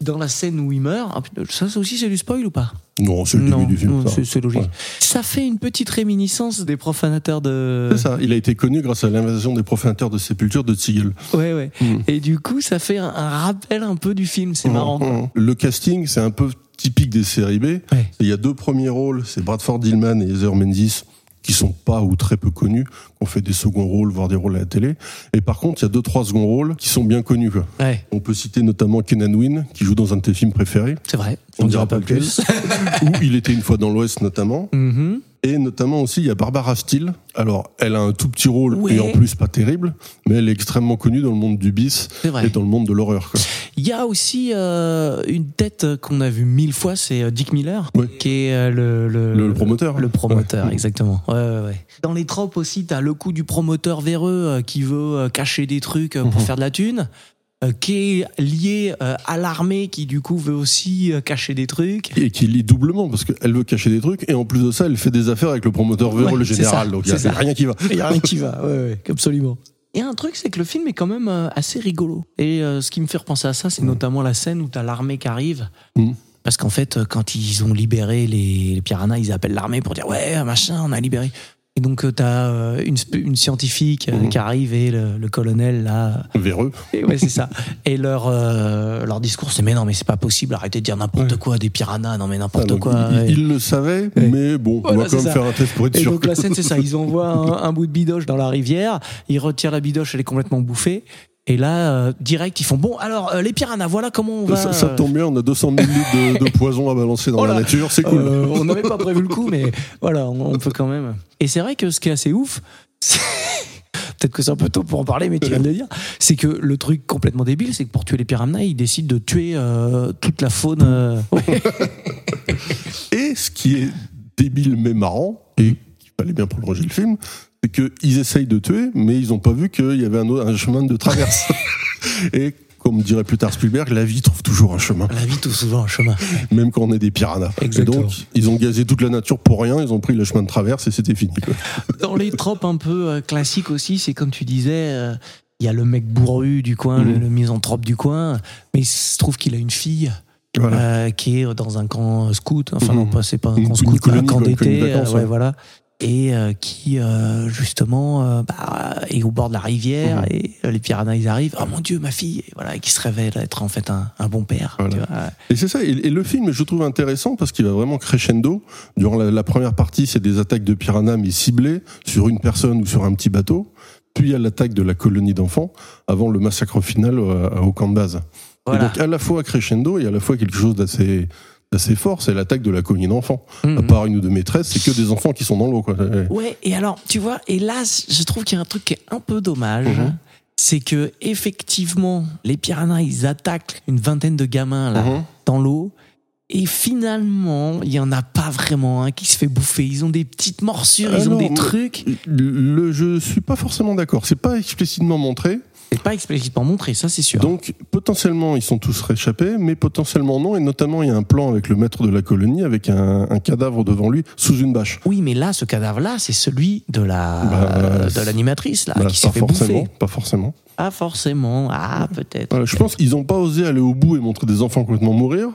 dans la scène où il meurt, ah, ça, ça aussi c'est du spoil ou pas Non, c'est le Non, début du film. c'est logique. Ouais. Ça fait une petite réminiscence des profanateurs de. C'est ça. Il a été connu grâce à l'invasion des profanateurs de sépulture de Ziegel. Ouais, ouais. Mm. Et du coup, ça fait un, un rappel un peu du film. C'est marrant. quoi. Mhm. Le casting, c'est un peu typique des séries B. Ouais. Il y a deux premiers rôles, c'est Bradford Dillman et Heather Menzies, qui sont pas ou très peu connus, qui ont fait des seconds rôles, voire des rôles à la télé. Et par contre, il y a deux, trois seconds rôles qui sont bien connus. Quoi. Ouais, On peut citer notamment Kenan Wynn, qui joue dans un de tes films préférés, c'est vrai. On dira pas plus. où il était une fois dans l'Ouest notamment. Mhm. Et notamment aussi, il y a Barbara Steele. Alors, elle a un tout petit rôle, Ouais. et en plus pas terrible, mais elle est extrêmement connue dans le monde du bis et dans le monde de l'horreur. Il y a aussi euh, une tête qu'on a vue mille fois, c'est euh, Dick Miller, Ouais. qui est euh, le, le, Le, le promoteur. Le promoteur, Ouais. exactement. Dans les tropes aussi, t'as le coup du promoteur véreux qui veut cacher des trucs pour Mhm. faire de la thune, qui est lié euh, à l'armée qui du coup veut aussi euh, cacher des trucs. Et qui lit doublement, parce qu'elle veut cacher des trucs, et en plus de ça, elle fait des affaires avec le promoteur véreux, Ouais, le général. ça, donc il y a rien qui va. Il y a rien qui va, ouais, ouais, absolument. Et un truc, c'est que le film est quand même euh, assez rigolo. Et euh, ce qui me fait repenser à ça, c'est notamment la scène où t'as l'armée qui arrive. Mhm. Parce qu'en fait, euh, quand ils ont libéré les, les piranhas, ils appellent l'armée pour dire ouais, machin, on a libéré. Et donc, tu as une, sp- une scientifique euh, Mhm. qui arrive et le, le colonel, là. Véreux. Et ouais, c'est ça. Et leur, euh, leur discours, c'est Mais non, mais c'est pas possible, arrêtez de dire n'importe Ouais. quoi, des piranhas, non, mais Ah, n'importe donc, quoi. il, Et- il le Ouais. mais bon, Voilà, on va quand même ça. faire un test pour être Et sûr. donc que- la scène, c'est ça. Ils envoient un, un bout de bidoche dans la rivière, ils retirent la bidoche, elle est complètement bouffée. Et là, euh, direct, ils font bon. Alors euh, les piranhas, voilà comment on va. ça, ça tombe bien, on a 200 000 litres de, de poison à balancer dans Oh la nature, c'est cool. Euh, on n'avait pas prévu le coup, mais voilà, on, on peut quand même. Et c'est vrai que ce qui est assez ouf, c'est- peut-être que c'est un peu tôt pour en parler, mais tu viens de le dire, c'est que le truc complètement débile, c'est que pour tuer les piranhas, ils décident de tuer euh, toute la faune. euh, ouais. Et ce qui est débile mais marrant, et qu'il fallait bien prolonger le film, c'est qu'ils essayent de tuer, mais ils n'ont pas vu qu'il y avait un, autre- un chemin de traverse. et comme dirait plus tard Spielberg, la vie trouve toujours un chemin, La vie tout souvent un chemin. même quand on est des piranhas. Exactement. Et donc, ils ont gazé toute la nature pour rien, ils ont pris le chemin de traverse et c'était fini. Dans les tropes un peu euh, classiques aussi, c'est comme tu disais, euh, il y a le mec bourru du coin, le, Mhm. le misanthrope du coin, mais il se trouve qu'il a une fille Voilà. euh, qui est dans un camp scout, enfin Mhm. non pas c'est pas un camp scout, colonie, un camp d'été, ouais, ouais. voilà, et euh, qui euh, justement euh, bah, est au bord de la rivière Mhm. et euh, les piranhas ils arrivent, oh mon dieu ma fille, et voilà, et qui se révèle être en fait un, un bon père. Voilà. tu vois. Et c'est ça, et, et le film, je trouve intéressant parce qu'il va vraiment crescendo. Durant la, la première partie, c'est des attaques de piranhas, mais ciblées sur une personne ou sur un petit bateau. Puis il y a l'attaque de la colonie d'enfants avant le massacre final au, au camp de base. Voilà. Et donc à la fois crescendo et à la fois quelque chose d'assez d'assez fort, c'est l'attaque de la colonie d'enfants. À Mhm. part une ou deux maîtresses, c'est que des enfants qui sont dans l'eau. quoi. Ouais, et alors, tu vois, et là, je trouve qu'il y a un truc qui est un peu dommage. Mhm. C'est que, effectivement, les piranhas, ils attaquent une vingtaine de gamins, là, Mhm. dans l'eau. Et finalement, il y en a pas vraiment un qui se fait bouffer. Ils ont des petites morsures, ils Ah ont des trucs. Le, je suis pas forcément d'accord. C'est pas explicitement montré. C'est pas explicitement montré, ça c'est sûr. Donc potentiellement ils sont tous réchappés, mais potentiellement non. Et notamment il y a un plan avec le maître de la colonie avec un, un cadavre devant lui sous une bâche. oui, mais là, ce cadavre-là, c'est celui de la Bah, de l'animatrice là Bah, qui s'est pas fait forcément, bouffer. pas forcément. Pas forcément. Ah, peut-être. Voilà, je pense qu'ils n'ont pas osé aller au bout et montrer des enfants complètement mourir,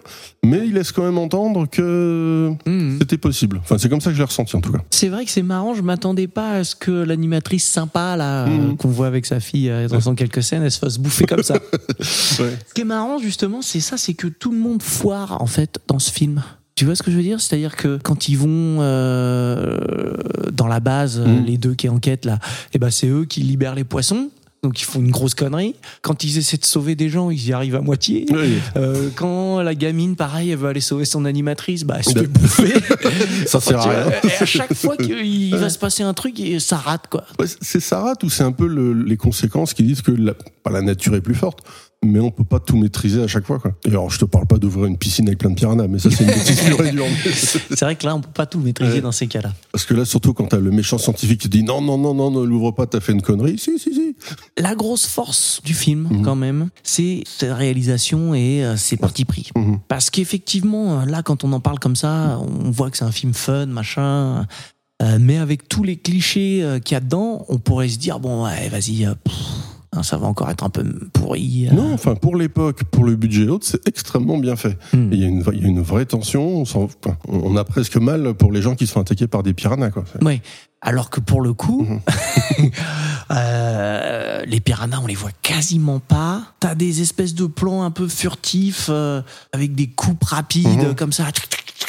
mais ils laissent quand même entendre que Mhm. c'était possible. Enfin c'est comme ça que je l'ai ressenti en tout cas. C'est vrai que c'est marrant, je m'attendais pas à ce que l'animatrice sympa là euh, Mhm. qu'on voit avec sa fille euh, dans quelques scènes, elle se fasse bouffer comme ça. Ouais. Ce qui est marrant justement, c'est ça, c'est que tout le monde foire en fait dans ce film. Tu vois ce que je veux dire? C'est-à-dire que quand ils vont euh, dans la base, Mhm. les deux qui enquêtent là, et ben c'est eux qui libèrent les poissons. Donc ils font une grosse connerie. Quand ils essaient de sauver des gens, ils y arrivent à moitié. Euh, quand la gamine, pareil, elle veut aller sauver son animatrice, bah elle se Bah, fait bouffer. Ça sert à rien. Et à chaque fois qu'il va se passer un truc, ça rate quoi. Ouais, c'est ça rate ou c'est un peu le- les conséquences qui disent que la, pas la nature est plus forte, mais on peut pas tout maîtriser à chaque fois. Quoi. Et alors je te parle pas d'ouvrir une piscine avec plein de piranhas, mais ça c'est une bêtise pure et dure. C'est vrai que là, on peut pas tout maîtriser Ouais. dans ces cas-là. Parce que là, surtout quand t'as le méchant scientifique qui dit non, non, non, non, ne l'ouvre pas, t'as fait une connerie. Si, si, si. La grosse force du film, Mhm. quand même, c'est sa réalisation et euh, ses partis pris. Mhm. Parce qu'effectivement, euh, là, quand on en parle comme ça, on voit que c'est un film fun, machin. Euh, mais avec tous les clichés qu'il y a dedans, on pourrait se dire bon, ouais, vas-y, pff, ça va encore être un peu pourri. euh. Non, enfin, pour l'époque, pour le budget et l'autre, c'est extrêmement bien fait. Hmm. Il y, a une, il y a une vraie tension. On, a presque mal pour les gens qui se font attaquer par des piranhas. Quoi. Ouais. Alors que pour le coup, Mhm. euh, les piranhas, on les voit quasiment pas. T'as des espèces de plans un peu furtifs euh, avec des coupes rapides Mhm. comme ça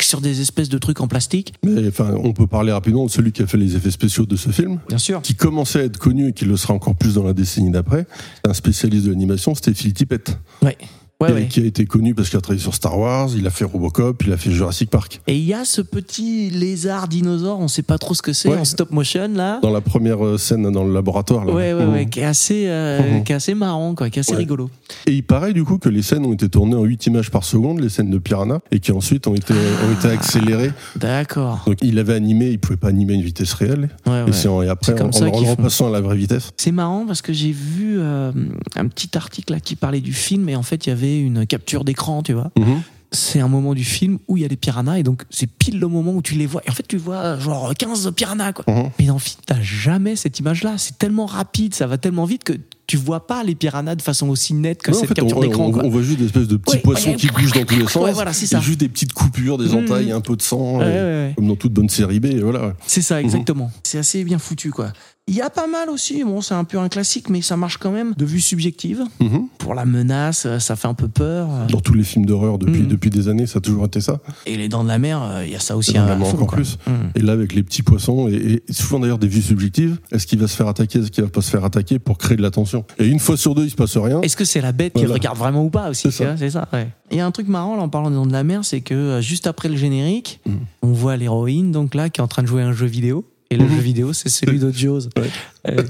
sur des espèces de trucs en plastique. Mais enfin, on peut parler rapidement de celui qui a fait les effets spéciaux de ce film. Bien sûr. qui commençait à être connu et qui le sera encore plus dans la décennie d'après, un spécialiste de l'animation, c'était Phil Tippett, Ouais. Ouais, qui a été connu parce qu'il a travaillé sur Star Wars, il a fait Robocop, il a fait Jurassic Park. Et il y a ce petit lézard dinosaure, on sait pas trop ce que c'est, Ouais. en stop motion là. Dans la première euh, scène dans le laboratoire. Là. Ouais, ouais, ouais, qui est assez, euh, Mhm. qui est assez marrant, quoi, qui est assez rigolo. Et il paraît du coup que les scènes ont été tournées en 8 images par seconde, les scènes de Piranha, et qui ensuite ont été, ont été accélérées. D'accord. Donc il avait animé, il pouvait pas animer à une vitesse réelle. Et, c'est en- et après, comme en, ça en repassant à la vraie vitesse. C'est marrant parce que j'ai vu euh, un petit article là qui parlait du film et en fait il y avait une capture d'écran, tu vois. Mhm. C'est un moment du film où il y a des piranhas et donc c'est pile le moment où tu les vois. Et en fait tu vois genre 15 piranhas quoi. Mhm. Mais dans le film t'as jamais cette image là. C'est tellement rapide, ça va tellement vite que tu vois pas les piranhas de façon aussi nette que en cette fait, capture on, d'écran. on- voit juste des espèces de petits Ouais, poissons ouais, qui bougent dans tous les sens. ouais, voilà, et ça. juste des petites coupures, des Mhm. entailles, un peu de sang, Ouais, et- ouais, ouais. comme dans toute bonne série B. Voilà. C'est Mhm. ça, exactement. C'est assez bien foutu, quoi. Il y a pas mal aussi, bon, c'est un peu un classique, mais ça marche quand même de vue subjective. Mhm. Pour la menace, euh, ça fait un peu peur. Dans tous les films d'horreur depuis, Mhm. depuis des années, ça a toujours été ça. Et les dents de la mer, euh, il y a ça aussi Et la à mer fond, encore quoi. plus. Mm. Et là, avec les petits poissons, et, et souvent d'ailleurs des vues subjectives, est-ce qu'il va se faire attaquer, est-ce qu'il va pas se faire attaquer pour créer de la tension? Et une fois sur deux, il se passe rien. Est-ce que c'est la bête qui Voilà. regarde vraiment ou pas aussi C'est tu ça. vois, C'est ça, ouais. Il y a un truc marrant là, en parlant des dents de la mer, c'est que euh, juste après le générique, Mhm. on voit l'héroïne donc là qui est en train de jouer à un jeu vidéo. Et le Mhm. jeu vidéo, c'est celui Jaws. Ouais. Euh,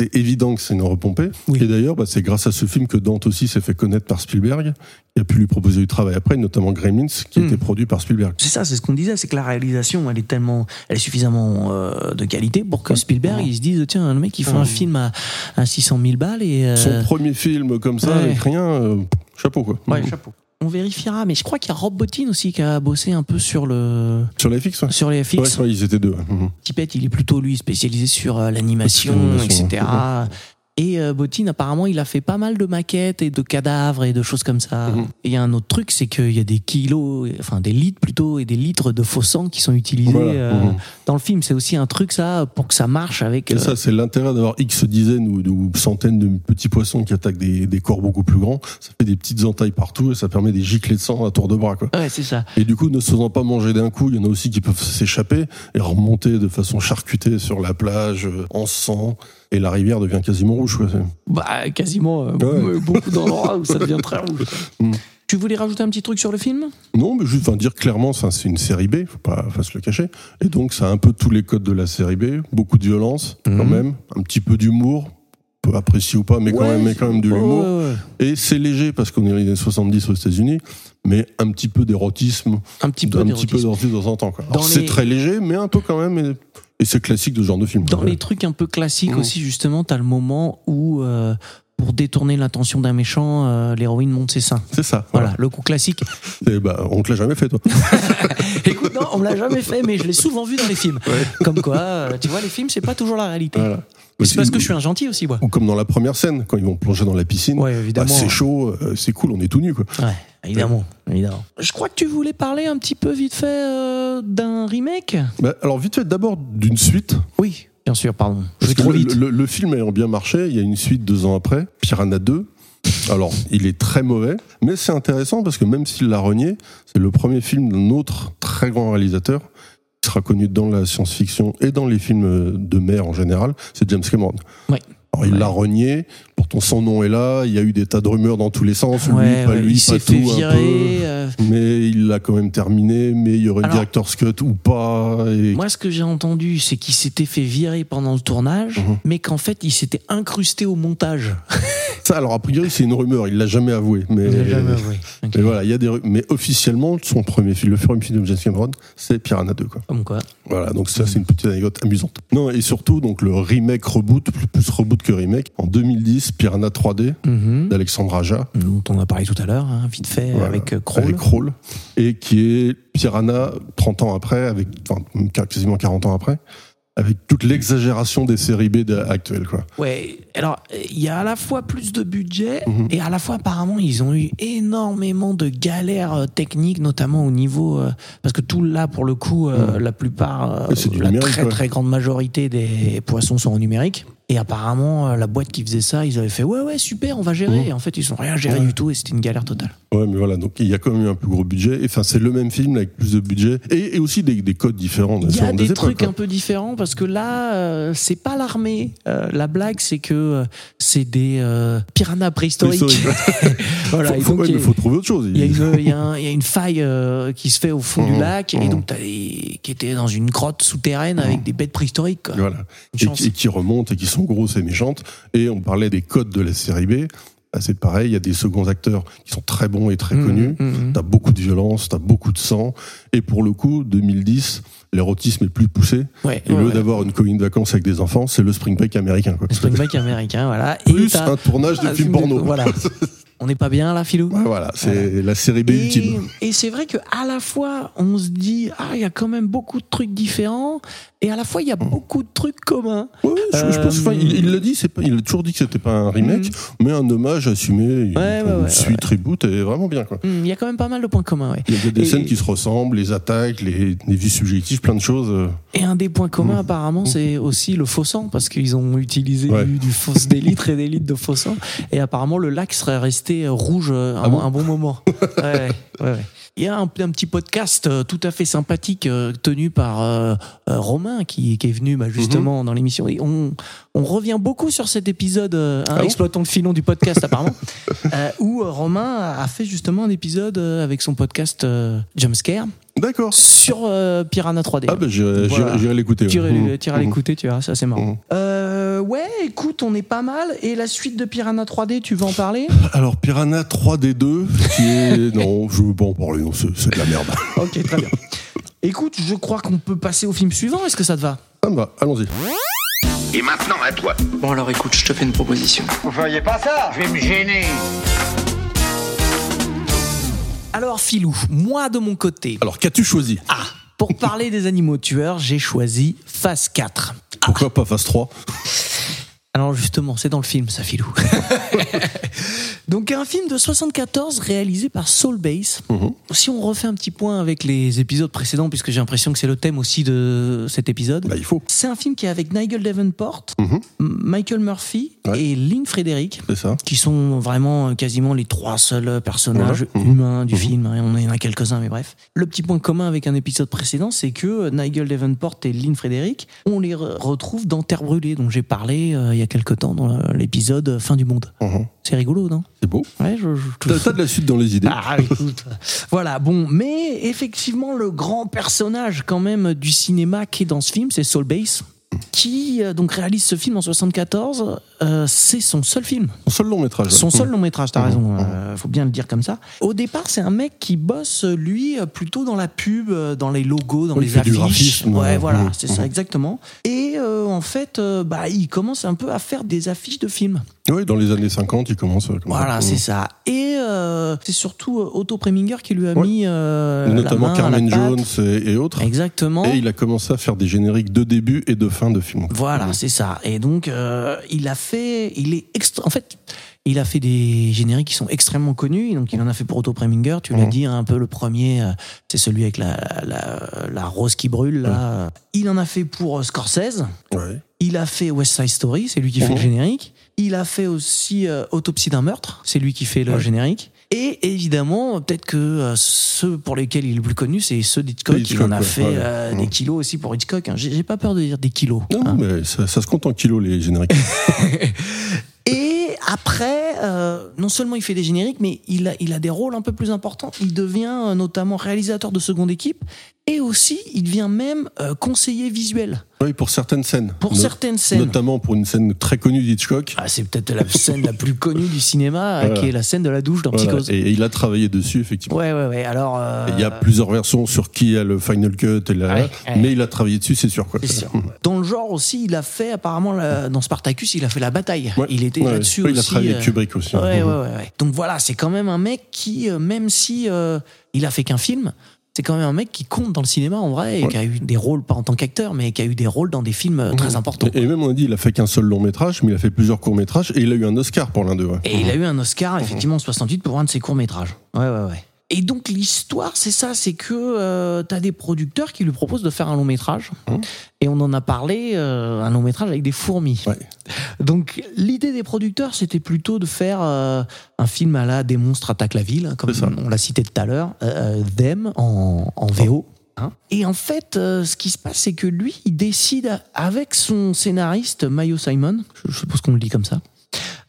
C'est évident que c'est une repompée. Oui. Et d'ailleurs, bah, c'est grâce à ce film que Dante aussi s'est fait connaître par Spielberg, qui a pu lui proposer du travail après, notamment Gremlins, qui a Mm. été produit par Spielberg. C'est ça, c'est ce qu'on disait, c'est que la réalisation, elle est tellement, elle est suffisamment euh, de qualité pour que Spielberg, il se dise, tiens, le mec, il fait un film à, à 600 000 balles et. euh, Son premier film comme ça, Ouais. avec rien, euh, chapeau quoi. ouais, chapeau. On vérifiera, mais je crois qu'il y a Rob Bottin aussi qui a bossé un peu sur le Sur la FX, ouais. sur les FX. Ouais, ouais, ils étaient deux. Mhm. Tipette, il est plutôt lui spécialisé sur euh, l'animation, L'animation, etc. Et euh, Bottin, apparemment, il a fait pas mal de maquettes et de cadavres et de choses comme ça. Mhm. Et il y a un autre truc, c'est qu'il y a des kilos, enfin des litres plutôt, et des litres de faux sang qui sont utilisés Voilà. euh, Mhm. dans le film. C'est aussi un truc, ça, pour que ça marche avec. Et euh, ça, c'est l'intérêt d'avoir X dizaines ou, ou centaines de petits poissons qui attaquent des, des corps beaucoup plus grands. Ça fait des petites entailles partout et ça permet des giclées de sang à tour de bras. Quoi. Ouais, c'est ça. Et du coup, ne se faisant pas manger d'un coup, il y en a aussi qui peuvent s'échapper et remonter de façon charcutée sur la plage, euh, en sang, et la rivière devient quasiment rouge. Quoi. Bah, quasiment. euh, Ouais. Beaucoup d'endroits où ça devient très rouge. Mm. Tu voulais rajouter un petit truc sur le film? Non, mais juste dire clairement, c'est une série B, faut pas, faut se le cacher. Et donc, ça a un peu tous les codes de la série B, beaucoup de violence quand Mhm. même, un petit peu d'humour, peut apprécier ou pas, mais quand même, mais quand même de l'humour. ouais, ouais. Et c'est léger parce qu'on est dans les années 70 aux États-Unis, mais un petit peu d'érotisme, Un petit peu un petit peu d'érotisme. de temps en temps. C'est les- très léger, mais un peu quand même. Et, et c'est classique de ce genre de film. Dans les trucs un peu classiques Mhm. aussi, justement, t'as le moment où, euh, pour détourner l'attention d'un méchant, euh, l'héroïne monte ses seins. C'est ça. Voilà, Voilà. le coup classique. Et bah, on te l'a jamais fait, toi. Écoute, non, on me l'a jamais fait, mais je l'ai souvent vu dans les films. Comme quoi, euh, tu vois, les films, c'est pas toujours la réalité. Voilà. C'est parce que je suis un gentil aussi, moi. Ou comme dans la première scène, quand ils vont plonger dans la piscine. Ouais, bah, évidemment. c'est chaud, euh, c'est cool, on est tout nu quoi. Ouais, évidemment, évidemment. Je crois que tu voulais parler un petit peu vite fait d'un remake? Bah, alors vite fait, d'abord d'une suite. Oui, bien sûr, pardon. Je vais trop le, vite. Le, le film ayant bien marché, il y a une suite deux ans après, Piranha 2. Alors, il est très mauvais, mais c'est intéressant parce que même s'il l'a renié, c'est le premier film d'un autre très grand réalisateur qui sera connu dans la science-fiction et dans les films de mer en général, c'est James Cameron. Ouais. Alors, il Ouais. l'a renié, son nom est là, il y a eu des tas de rumeurs dans tous les sens, lui, Ouais, pas ouais, lui, il pas s'est tout, fait un peu. virer. euh, Mais il l'a quand même terminé, mais il y aurait Alors- une director's cut ou pas. Et... Moi, ce que j'ai entendu, c'est qu'il s'était fait virer pendant le tournage, Mhm. mais qu'en fait, il s'était incrusté au montage. Ça, alors a priori, c'est une rumeur, il l'a jamais avoué. Mais, Il jamais avoué. Mais voilà, il y a des mais officiellement, son premier film, le premier film de James Cameron, c'est Piranha 2. Quoi. Comme quoi. Voilà, donc ça, c'est une petite anecdote amusante. Non, et surtout, donc le remake reboot, plus, plus reboot que remake, en 2010, Piranha 3D Mhm. d'Alexandre Aja. Dont on a parlé tout à l'heure, hein, vite fait, Voilà. avec euh, Kroll. Avec Kroll, et qui est Piranha 30 ans après, avec, enfin, quasiment 40 ans après, avec toute l'exagération des séries B actuelles. Quoi. Ouais, alors il y a à la fois plus de budget Mhm. et à la fois apparemment ils ont eu énormément de galères euh, techniques, notamment au niveau euh, parce que tout là pour le coup, euh, la plupart, euh, la très ouais. très grande majorité des poissons sont en numérique. Et apparemment, la boîte qui faisait ça, ils avaient fait ouais ouais super, on va gérer. Mhm. Et en fait, ils ont rien géré Ouais. du tout et c'était une galère totale. Ouais, mais voilà, donc il y a quand même eu un plus gros budget. Et, Enfin, c'est le même film avec plus de budget et, et aussi des, des codes différents. Il y a des trucs quoi. un peu différents parce que là, c'est pas l'armée. La blague, c'est que euh, c'est des euh, piranhas préhistoriques. Préhistoriques, voilà, faut, et faut- donc, ouais, il y mais a- faut trouver autre chose. Il y, a une, y y a faille euh, qui se fait au fond du Mhm. lac et Mhm. donc qui était dans une grotte souterraine avec des bêtes préhistoriques. Quoi. Voilà. Et qui remontent et qui sont grosses et méchantes. Et on parlait des codes de la série B. C'est pareil, il y a des seconds acteurs qui sont très bons et très Mhm, connus. mhm. T'as beaucoup de violence, t'as beaucoup de sang. Et pour le coup, 2010, l'érotisme est plus poussé. Ouais, Et au lieu ouais. d'avoir une colonie de vacances avec des enfants, c'est le spring break américain. Quoi. Le spring break américain, voilà. Plus t'as un tournage de film porno. Voilà. On n'est pas bien là, Philou Ouais, voilà, c'est la série B Et, ultime. et c'est vrai que à la fois on se dit ah il y a quand même beaucoup de trucs différents et à la fois il y a beaucoup de trucs communs. Ouais, ouais, je, je pense, Euh, enfin, il, il l'a dit, c'est pas, il a toujours dit que c'était pas un remake, mais un hommage assumé, Mm. Ouais, ouais, une suite reboot, est vraiment bien quoi. Hmm, Il y a quand même pas mal de points communs. Il y a des Et- scènes qui se ressemblent, les attaques, les, les vies subjectives, plein de choses. euh. Et un des points communs apparemment c'est aussi le faux sang parce qu'ils ont utilisé du, du fausse des litres et des litres de faux sang et apparemment le lac serait resté euh, rouge euh, un, Ah bon un bon moment. ouais, ouais, ouais, ouais. Il y a un, un petit podcast euh, tout à fait sympathique tenu par euh, Romain qui, qui est venu bah, justement dans l'émission. On, on revient beaucoup sur cet épisode, hein, Ah bon exploitons le filon du podcast apparemment, euh, où Romain a fait justement un épisode avec son podcast euh, Jumpscare D'accord. sur euh, Piranha 3D. Ah, bah, j'irai Voilà. j'irai- j'irai l'écouter. Tu ouais. tu iras l'écouter, tu verras, ça c'est marrant. Mhm. Euh, ouais, écoute, on est pas mal. Et la suite de Piranha 3D, tu veux en parler? Alors, Piranha 3D2, qui est. non, je veux pas en parler, non, c'est c'est de la merde. Ok, très bien. Écoute, je crois qu'on peut passer au film suivant. Est-ce que ça te va? Ça me va, allons-y. Et maintenant à toi. Bon alors écoute, je te fais une proposition. Vous feriez pas ça? Je vais me gêner. Alors, Filou, moi de mon côté, Alors, qu'as-tu choisi? Ah, pour parler des animaux tueurs, j'ai choisi Phase 4. Pourquoi pas Phase 3 Alors justement, c'est dans le film, ça, Filou. Donc un film de 74 réalisé par Soulbase. Mhm. Si on refait un petit point avec les épisodes précédents, puisque j'ai l'impression que c'est le thème aussi de cet épisode. Bah, il faut, C'est un film qui est avec Nigel Davenport, Mhm. Michael Murphy Ouais. et Lynn Frederick, c'est ça. qui sont vraiment euh, quasiment les trois seuls personnages Voilà. Mhm. humains du film. hein, On en a quelques-uns, mais bref. Le petit point commun avec un épisode précédent, c'est que euh, Nigel Davenport et Lynn Frederick, on les re- retrouve dans Terre brûlée, dont j'ai parlé euh, il y a quelques temps dans l'épisode Fin du monde. Mhm. C'est rigolo, non? C'est beau. Ouais, je, je- T'as t'as de la suite dans les idées. ah, écoute. voilà, bon, mais effectivement, le grand personnage quand même du cinéma qui est dans ce film, c'est Saul Bass, qui euh, donc réalise ce film en 74. Euh, c'est son seul film, Son seul long métrage. son seul long métrage. T'as Mhm. raison, euh, faut bien le dire comme ça. Au départ, c'est un mec qui bosse lui euh, plutôt dans la pub, dans les logos, dans Oui, les du affiches. graphisme, ouais, voilà, mhm, c'est ça mhm. exactement. Et euh, en fait, bah, il commence un peu à faire des affiches de films. Oui, dans les années 50, il commence comme Voilà, c'est ça. Et c'est surtout Otto Preminger qui lui a Ouais. mis Notamment la main à la Carmen. Jones et, et autres. Exactement. Et il a commencé à faire des génériques de début et de fin de films. Voilà, c'est ça. Et donc, il a fait, il est extra, en fait, il a fait des génériques qui sont extrêmement connus. Donc, il en a fait pour Otto Preminger. Tu l'as Mhm. dit, hein, un peu le premier, euh, c'est celui avec la, la, la rose qui brûle. Là. Il en a fait pour euh, Scorsese. Ouais. Il a fait West Side Story, c'est lui qui fait le générique. Il a fait aussi euh, Autopsie d'un meurtre, c'est lui qui fait le Ouais. générique. Et évidemment, peut-être que euh, ceux pour lesquels il est le plus connu, c'est ceux d'Hitchcock. Hitchcock, il en a fait ouais. euh, des kilos aussi pour Hitchcock. hein. J'ai pas peur de dire des kilos. Non, hein. mais ça, ça se compte en kilos, les génériques. Et après, euh, non seulement il fait des génériques, mais il a, il a des rôles un peu plus importants. Il devient notamment réalisateur de seconde équipe et aussi il devient même euh, conseiller visuel oui, pour certaines scènes. pour No- certaines scènes. Notamment pour une scène très connue d'Hitchcock. Ah, c'est peut-être la scène la plus connue du cinéma, Voilà. qui est la scène de la douche dans Voilà. Psychose. Et, et il a travaillé dessus, effectivement. Ouais, ouais, ouais. Alors, euh, Il y a plusieurs versions sur qui a le Final Cut, et la- Ouais, ouais. mais il a travaillé dessus, c'est sûr. Quoi. c'est sûr. Dans le genre aussi, il a fait apparemment la- dans Spartacus, il a fait la bataille. Ouais. Il était Ouais, là-dessus ouais, aussi. Il a travaillé avec euh, Kubrick aussi. Ouais, ouais, ouais, ouais. Donc voilà, c'est quand même un mec qui, euh, même si euh, il a fait qu'un film, c'est quand même un mec qui compte dans le cinéma en vrai et Ouais. qui a eu des rôles pas en tant qu'acteur, mais qui a eu des rôles dans des films euh, très importants. Et, et même on a dit, il a fait qu'un seul long métrage, mais il a fait plusieurs courts métrages et il a eu un Oscar pour l'un d'eux. ouais. Et il a eu un Oscar, effectivement, en 68 pour un de ses courts-métrages. Ouais, ouais, ouais. Et donc, l'histoire, c'est ça, c'est que euh, t'as des producteurs qui lui proposent de faire un long-métrage. Mhm. Et on en a parlé, euh, un long-métrage avec des fourmis. Ouais. Donc, l'idée des producteurs, c'était plutôt de faire euh, un film à la Des monstres attaquent la ville, hein, comme on l'a cité tout à l'heure, euh, Them en, en VO. hein. Et en fait, euh, ce qui se passe, c'est que lui, il décide avec son scénariste Mayo Simon, je suppose qu'on le dit comme ça,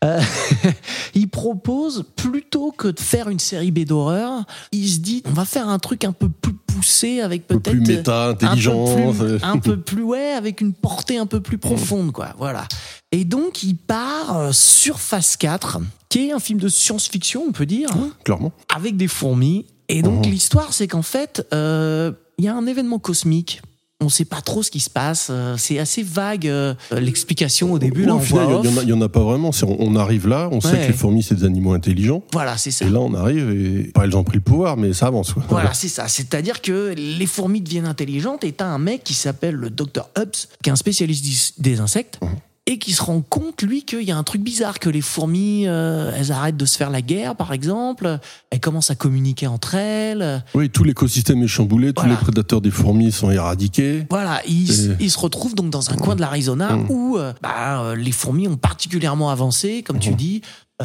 euh, il propose plutôt que de faire une série B d'horreur, il se dit on va faire un truc un peu plus poussé avec Un peu peut-être plus méta, intelligent. un peu plus, euh, un peu plus ouais avec une portée un peu plus profonde quoi voilà et donc il part euh, sur Phase 4 qui est un film de science-fiction on peut dire hein, Clairement. avec des fourmis et donc Mhm. l'histoire c'est qu'en fait euh, il y a un événement cosmique on sait pas trop ce qui se passe. euh, C'est assez vague euh, l'explication au début. là, final, voit il y, en a- en pas vraiment. On, on arrive là, on sait Ouais. que les fourmis, c'est des animaux intelligents. Voilà, c'est ça. Et là, on arrive et pas elles ont pris le pouvoir, mais ça avance. Quoi. Voilà, c'est ça. C'est-à-dire que les fourmis deviennent intelligentes et t'as un mec qui s'appelle le Dr. Hubbs, qui est un spécialiste des- insectes. Mhm. Et qui se rend compte, lui, qu'il y a un truc bizarre, que les fourmis, euh, elles arrêtent de se faire la guerre, par exemple, elles commencent à communiquer entre elles. Oui, tout l'écosystème est chamboulé, tous les prédateurs des fourmis sont éradiqués. Voilà, ils, Et- se retrouvent donc dans un coin de l'Arizona Mhm. où euh, bah, euh, les fourmis ont particulièrement avancé, comme tu Mhm. dis,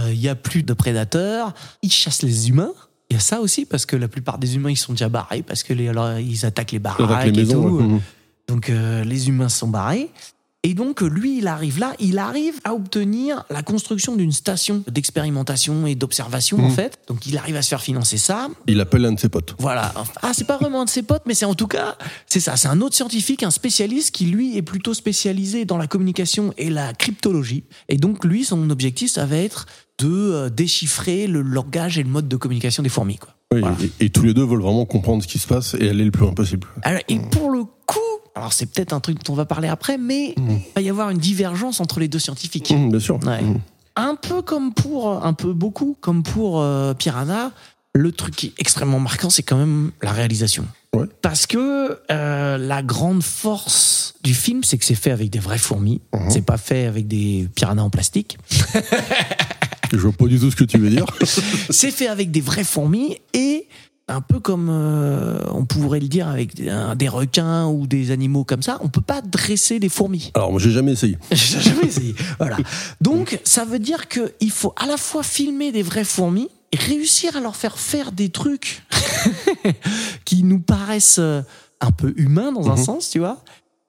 il y a plus de prédateurs, ils chassent les humains. Il y a ça aussi parce que la plupart des humains ils sont déjà barrés parce que les, alors, ils attaquent les baraques les et tout. ouais. Mhm. Donc les humains sont barrés. Et donc lui, il arrive là, il arrive à obtenir la construction d'une station d'expérimentation et d'observation en Mhm. fait. Donc il arrive à se faire financer ça. Il appelle un de ses potes. Voilà. Ah, c'est pas vraiment un de ses potes, mais c'est en tout cas, c'est ça. C'est un autre scientifique, un spécialiste qui lui est plutôt spécialisé dans la communication et la cryptologie. Et donc lui, son objectif, ça va être de euh, déchiffrer le langage et le mode de communication des fourmis. Quoi. Oui, Voilà. et, et tous les deux veulent vraiment comprendre ce qui se passe et aller le plus loin possible. Alors, et pour le coup, alors c'est peut-être un truc dont on va parler après, mais il va y avoir une divergence entre les deux scientifiques. Mhm, bien sûr. Ouais. Mhm. Un peu comme pour, un peu beaucoup comme pour euh, Piranha, le truc qui est extrêmement marquant, c'est quand même la réalisation. Ouais. Parce que euh, la grande force du film, c'est que c'est fait avec des vraies fourmis. C'est pas fait avec des piranhas en plastique. Je vois pas du tout ce que tu veux dire. c'est fait avec des vraies fourmis et un peu comme euh, on pourrait le dire avec des, requins ou des animaux comme ça, on peut pas dresser des fourmis. Alors, moi, j'ai jamais essayé. J'ai jamais essayé. Voilà. Donc, ça veut dire qu'il faut à la fois filmer des vraies fourmis et réussir à leur faire faire des trucs qui nous paraissent euh, un peu humains dans un Mhm. sens, tu vois,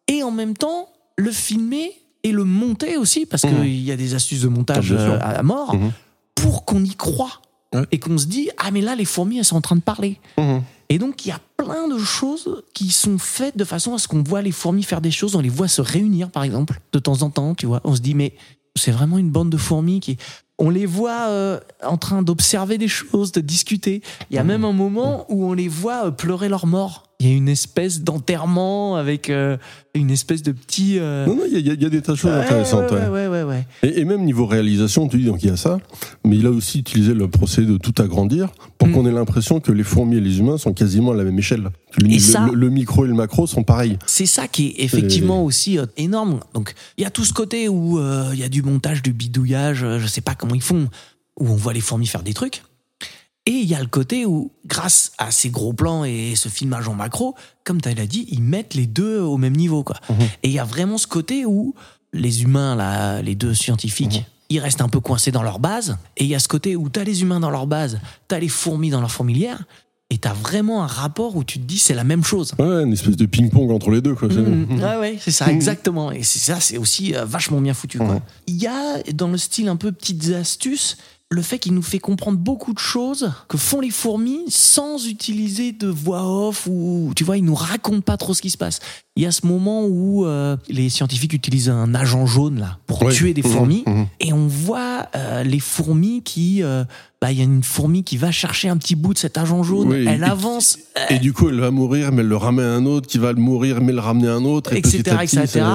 et en même temps le filmer et le monter aussi, parce Mhm. qu'il y a des astuces de montage Ah, euh, à, à mort, Mhm. pour qu'on y croit. Ouais. Et qu'on se dit, ah mais là, les fourmis, elles sont en train de parler. Mhm. Et donc, il y a plein de choses qui sont faites de façon à ce qu'on voit les fourmis faire des choses, on les voit se réunir, par exemple, de temps en temps, tu vois. On se dit, mais c'est vraiment une bande de fourmis qui. On les voit euh, en train d'observer des choses, de discuter. Il y a même un moment où on les voit euh, pleurer leur mort. Il y a une espèce d'enterrement avec euh, une espèce de petit. euh, Non, non, il y, a- il y a des tas de choses ouais, intéressantes. ouais, ouais. Et, et même niveau réalisation, tu dis, donc il y a ça, mais il a aussi utilisé le procédé de tout agrandir pour Mm. qu'on ait l'impression que les fourmis et les humains sont quasiment à la même échelle. Le, Et ça- le- le micro et le macro sont pareils. C'est ça qui est effectivement aussi euh, énorme. Donc, il y a tout ce côté où euh, il y a du montage, du bidouillage, je sais pas comment ils font, où on voit les fourmis faire des trucs. Et il y a le côté où, grâce à ces gros plans et ce filmage en macro, comme tu l'as dit, ils mettent les deux au même niveau. Quoi. Et il y a vraiment ce côté où les humains, là, les deux scientifiques, ils restent un peu coincés dans leur base. Et il y a ce côté où tu as les humains dans leur base, tu as les fourmis dans leur fourmilière. Et tu as vraiment un rapport où tu te dis c'est la même chose. Ouais, une espèce de ping-pong entre les deux. Quoi. Mmh, ouais, ouais, c'est ça, Mmh. exactement. Et c'est ça, c'est aussi euh, vachement bien foutu. quoi. Il y a, dans le style un peu petites astuces, le fait qu'il nous fait comprendre beaucoup de choses que font les fourmis sans utiliser de voix off ou, tu vois, ils nous racontent pas trop ce qui se passe. Il y a ce moment où euh, les scientifiques utilisent un agent jaune, là, pour tuer des Mhm, fourmis. mhm. Et on voit euh, les fourmis qui, euh, bah, il y a une fourmi qui va chercher un petit bout de cet agent jaune. Oui, elle et- avance. Et du coup, elle va mourir, mais elle le ramène à un autre, qui va le mourir, mais le ramener à un autre. Et etc., petit à petit, etc.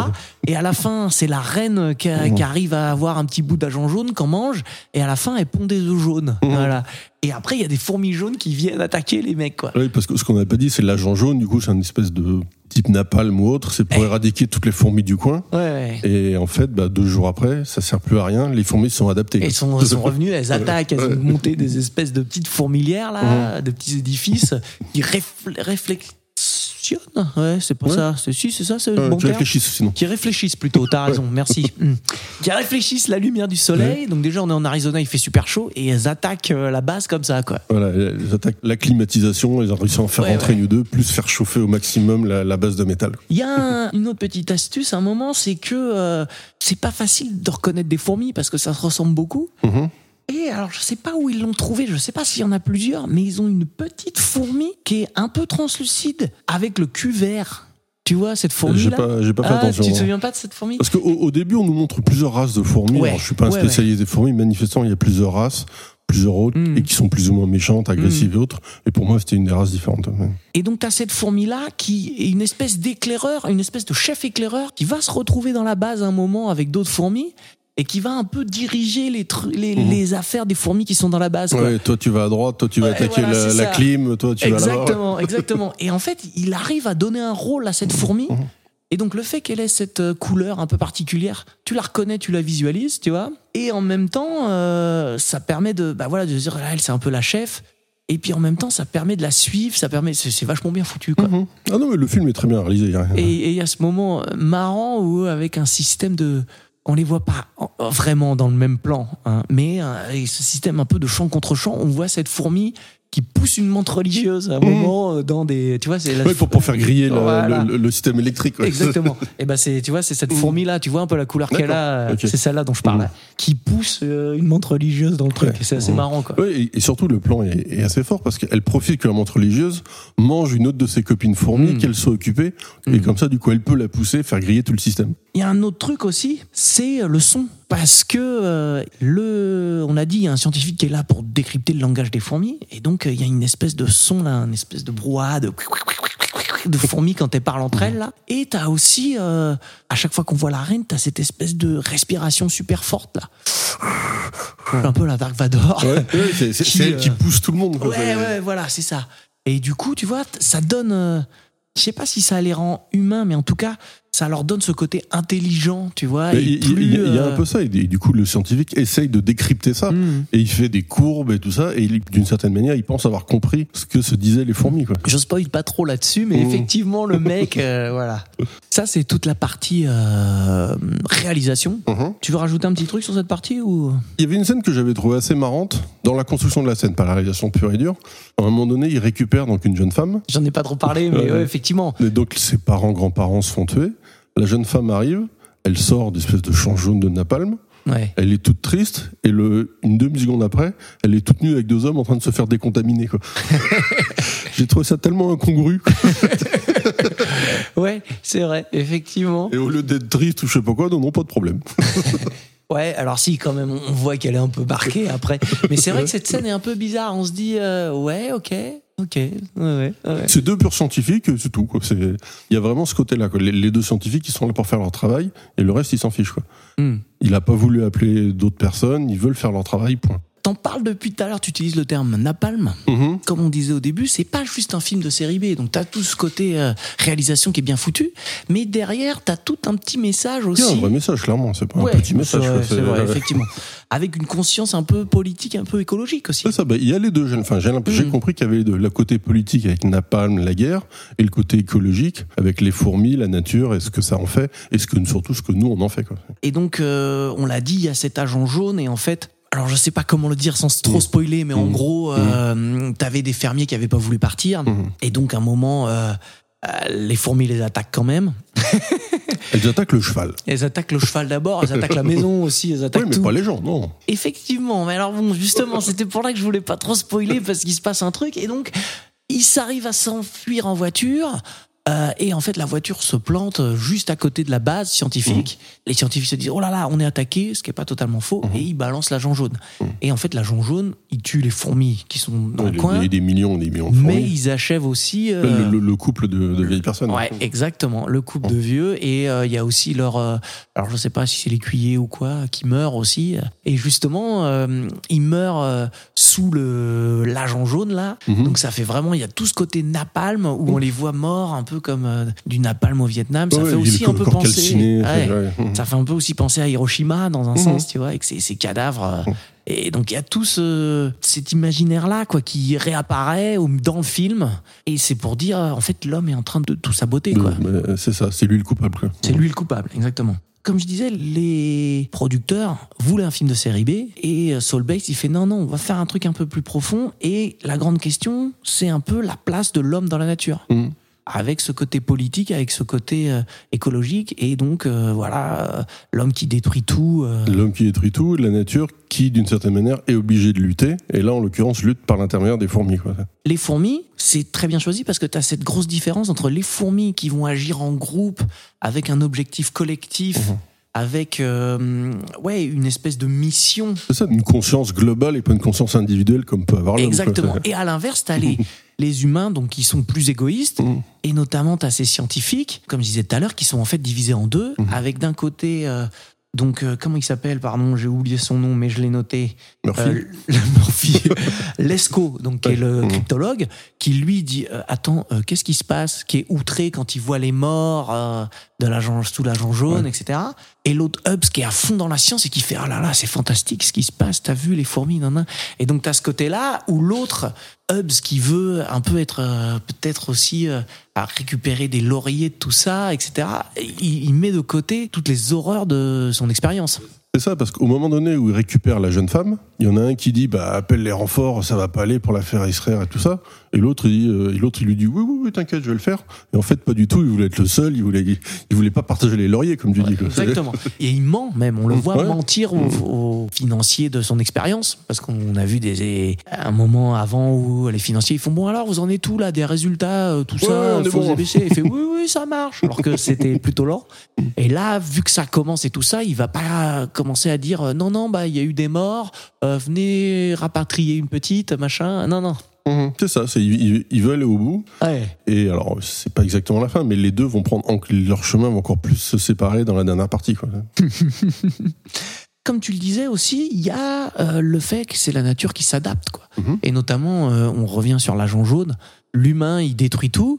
Et à la fin, c'est la reine qui, a- Mhm. qui arrive à avoir un petit bout d'agent jaune qu'on mange, et à la fin, elle pond des œufs jaunes. Voilà. Et après, il y a des fourmis jaunes qui viennent attaquer les mecs, quoi. Oui, parce que ce qu'on n'a pas dit, c'est l'agent jaune. Du coup, c'est une espèce de type napalm ou autre. C'est pour éradiquer toutes les fourmis du coin. Ouais, ouais. Et en fait, bah, deux jours après, ça sert plus à rien. Les fourmis sont adaptées. Elles sont, sont revenues, elles attaquent, elles ont monté des espèces de petites fourmilières, là, de petits édifices qui réfl- réflexionne. Ouais, c'est pour Ouais. ça. C'est, si, c'est ça, c'est Euh, bon tu terme. réfléchis sinon. Qui réfléchissent plutôt, t'as raison, merci. Hmm. Qui réfléchissent la lumière du soleil. Donc déjà, on est en Arizona, il fait super chaud, et elles attaquent euh, la base comme ça, quoi. Voilà, elles attaquent la climatisation, elles ont réussi à en faire rentrer une ou deux, plus faire chauffer au maximum la, la base de métal. Il y a un- une autre petite astuce à un moment, c'est que euh, c'est pas facile de reconnaître des fourmis parce que ça se ressemble beaucoup. Mhm. Et alors, je sais pas où ils l'ont trouvé, je sais pas s'il y en a plusieurs, mais ils ont une petite fourmi qui est un peu translucide avec le cul vert. Tu vois cette fourmi J'ai pas, j'ai pas fait ah, attention. tu te hein. souviens pas de cette fourmi? Parce qu'au au début, on nous montre plusieurs races de fourmis. Ouais, Alors, je suis pas un ouais, spécialiste des fourmis. Manifestement, il y a plusieurs races. plusieurs autres Mhm. et qui sont plus ou moins méchantes, agressives et autres. Et pour moi, c'était une des races différentes. Et donc, tu as cette fourmi-là qui est une espèce d'éclaireur, une espèce de chef éclaireur qui va se retrouver dans la base un moment avec d'autres fourmis et qui va un peu diriger les, Mhm. les affaires des fourmis qui sont dans la base. quoi. Ouais, toi tu vas à droite, toi tu vas Ouais, attaquer voilà, la, clim, toi tu vas là-bas. Exactement, exactement. Et en fait, il arrive à donner un rôle à cette fourmi. Mhm. Et donc, le fait qu'elle ait cette euh, couleur un peu particulière, tu la reconnais, tu la visualises, tu vois. Et en même temps, euh, ça permet de, bah voilà, de se dire, elle, c'est un peu la chef. Et puis en même temps, ça permet de la suivre, ça permet, c'est vachement bien foutu, quoi. Mhm. Ah non, mais le film est très bien réalisé. et il y a ce moment euh, marrant où, avec un système de. On les voit pas en- en- vraiment dans le même plan, hein, mais euh, ce système un peu de champ contre champ, on voit cette fourmi qui pousse une montre religieuse à un Mhm. moment euh, dans des. Tu vois, c'est Ouais, pour, pour faire griller le, Voilà. le- le système électrique. ouais. Exactement. Et ben c'est, tu vois, c'est cette fourmi là. Tu vois un peu la couleur qu'elle a. C'est celle-là dont je parle, là, qui pousse euh, une montre religieuse dans le truc. Ouais. C'est assez marrant, quoi. Et, et surtout, le plan est, est assez fort parce qu'elle profite que la montre religieuse mange une autre de ses copines fourmis, qu'elle soit occupée. Et Mm. comme ça, du coup, elle peut la pousser, faire griller tout le système. Il y a un autre truc aussi, c'est le son. Parce que euh, le, on a dit, il y a un scientifique qui est là pour décrypter le langage des fourmis, et donc euh, il y a une espèce de son là, une espèce de brouhaha de de fourmis quand elles parlent entre elles là. Et t'as aussi, euh, à chaque fois qu'on voit la reine, t'as cette espèce de respiration super forte là, un peu la Dark Vador. Ouais, ouais, c'est c'est- Qui, c'est elle qui pousse tout le monde. quoi. Ouais, ouais, voilà, c'est ça. Et du coup, tu vois, ça donne. je sais pas si ça les rend humains, mais en tout cas, ça leur donne ce côté intelligent, tu vois. Il y, a- y a euh, un peu ça, et, du coup le scientifique essaye de décrypter ça, hmm. et il fait des courbes et tout ça, et d'une certaine manière il pense avoir compris ce que se disaient les fourmis. Quoi. Je spoil pas trop là-dessus, mais Mmh. effectivement, le mec, euh, voilà. Ça, c'est toute la partie euh, réalisation. Mhm. Tu veux rajouter un petit truc sur cette partie ou? Il y avait une scène que j'avais trouvée assez marrante dans la construction de la scène, pas la réalisation pure et dure. À un moment donné, il récupère donc une jeune femme, J'en ai pas trop parlé, mais ouais, effectivement. et donc ses parents, grands-parents se font tuer. La jeune femme arrive, elle sort d'espèce de champ jaune de napalm, Ouais. elle est toute triste, et le, une demi-seconde après, elle est toute nue avec deux hommes en train de se faire décontaminer. J'ai trouvé ça tellement incongru. Ouais, c'est vrai, effectivement. Et au lieu d'être triste ou je sais pas quoi, non, non, pas de problème. Ouais, alors si, quand même, on voit qu'elle est un peu marquée après. Mais c'est vrai que cette scène est un peu bizarre. On se dit, euh, ouais, ok, ok, ouais, ouais. C'est deux purs scientifiques, c'est tout. Quoi. C'est- Il y a vraiment ce côté-là. quoi. Les, les deux scientifiques, ils sont là pour faire leur travail, et le reste, ils s'en fichent. Quoi. Hmm. Il a pas voulu appeler d'autres personnes, ils veulent faire leur travail, point. T'en parles depuis tout à l'heure, tu utilises le terme napalm. Mhm. Comme on disait au début, c'est pas juste un film de série B. Donc t'as tout ce côté euh, réalisation qui est bien foutu, mais derrière t'as tout un petit message aussi. a un vrai message, clairement. C'est pas Ouais, un petit message. c'est vrai, effectivement. Avec une conscience un peu politique, un peu écologique aussi. Ça, bah, il y a les deux. J'ai enfin, j'ai Mhm. compris qu'il y avait les deux. Le côté politique avec Napalm, la guerre, et le côté écologique avec les fourmis, la nature, et ce que ça en fait, et ce que, surtout ce que nous, on en fait. Quoi. Et donc, euh, on l'a dit, il y a cet agent jaune, et en fait, alors je sais pas comment le dire sans trop Mhm. spoiler, mais en Mhm. gros, euh, t'avais des fermiers qui avaient pas voulu partir, et donc à un moment, euh, euh, les fourmis les attaquent quand même. Elles attaquent le cheval. Elles attaquent le cheval d'abord, elles attaquent la maison aussi, elles attaquent Oui, mais tout. pas les gens, non. Effectivement, mais alors bon, justement, c'était pour là que je voulais pas trop spoiler parce qu'il se passe un truc et donc ils s'arrivent à s'enfuir en voiture. Euh, et en fait, la voiture se plante juste à côté de la base scientifique. Les scientifiques se disent oh là là, on est attaqué, ce qui est pas totalement faux, et ils balancent l'agent jaune. Et en fait, l'agent jaune, il tue les fourmis qui sont dans Il le coin, il y a des millions, des millions de mais fourmis. ils achèvent aussi. euh, Le, le- le couple de, de vieilles personnes. Ouais, exactement. Le couple de vieux et euh, il y a aussi leur, euh, alors je sais pas si c'est l'écuyer ou quoi, qui meurt aussi. Et justement, euh, il meurt euh, sous l'agent jaune là. Donc ça fait vraiment, il y a tout ce côté napalm où on les voit morts un peu comme euh, du napalm au Vietnam. Ça Ouais, fait aussi un peu penser. calciné, Ouais. ouais, ouais. Ça fait un peu aussi penser à Hiroshima dans un Mhm. sens, tu vois, avec ces, ces cadavres. euh, Et donc il y a tout ce, cet imaginaire là quoi qui réapparaît dans le film et c'est pour dire en fait l'homme est en train de tout saboter quoi. C'est ça, c'est lui le coupable. C'est lui le coupable, exactement. Comme je disais, les producteurs voulaient un film de série B et euh, Saul Bates il fait non non on va faire un truc un peu plus profond et la grande question c'est un peu la place de l'homme dans la nature Mhm. Avec ce côté politique avec ce côté euh, écologique et donc euh, voilà euh, l'homme qui détruit tout euh, L'homme qui détruit tout, la nature qui, d'une certaine manière, est obligée de lutter. Et là, en l'occurrence, lutte par l'intermédiaire des fourmis. Quoi. Les fourmis, c'est très bien choisi parce que tu as cette grosse différence entre les fourmis qui vont agir en groupe avec un objectif collectif, Mhm. Avec euh, ouais une espèce de mission. C'est ça, une conscience globale et pas une conscience individuelle comme peut avoir l'homme. quoi. Exactement. Et à l'inverse, t'as les, les humains donc qui sont plus égoïstes Mhm. et notamment t'as ces scientifiques, comme je disais tout à l'heure, qui sont en fait divisés en deux, Mhm. avec d'un côté euh, donc euh, comment il s'appelle Pardon, j'ai oublié son nom, mais je l'ai noté. Murphy. Euh, le Murphy, Lescaut, donc qui est le Mhm. cryptologue, qui lui dit euh, attends, qu'est-ce qui se passe Qui est outré quand il voit les morts de l'agent sous l'agent jaune, etc. Et l'autre Hubbs qui est à fond dans la science et qui fait ah là là, c'est fantastique ce qui se passe. T'as vu les fourmis, nan, nan. Et donc t'as ce côté-là où l'autre Hubbs qui veut un peu être euh, peut-être aussi euh, à récupérer des lauriers de tout ça, etc. Il, il met de côté toutes les horreurs de son expérience. C'est ça, parce qu'au moment donné où il récupère la jeune femme, il y en a un qui dit bah appelle les renforts, ça va pas aller pour la faire extraire et tout ça. Et l'autre il euh, et l'autre il lui dit oui oui oui t'inquiète je vais le faire. Et en fait pas du tout, il voulait être le seul, il voulait il voulait pas partager les lauriers comme tu dis. quoi. Exactement. Et il ment même. On le voit Ouais. mentir aux, aux financiers de son expérience. Parce qu'on a vu des, un moment avant où les financiers ils font Bon, alors vous en êtes où là Des résultats, euh, tout Ouais, ça faut bon. Il fait Oui, oui, ça marche. Alors que c'était plutôt lent. Et là, vu que ça commence et tout ça, il va pas commencer à dire euh, Non, non, bah il y a eu des morts, euh, venez rapatrier une petite, machin. Non, non. Mhm. C'est ça, c'est, il, il- il veut aller au bout. Ouais. Et alors c'est pas exactement la fin, mais les deux vont prendre en- leur chemin vont encore plus se séparer dans la dernière partie. Quoi. comme tu le disais aussi, il y a euh, le fait que c'est la nature qui s'adapte, quoi. Mhm. Et notamment, euh, on revient sur l'agent jaune. L'humain, il détruit tout.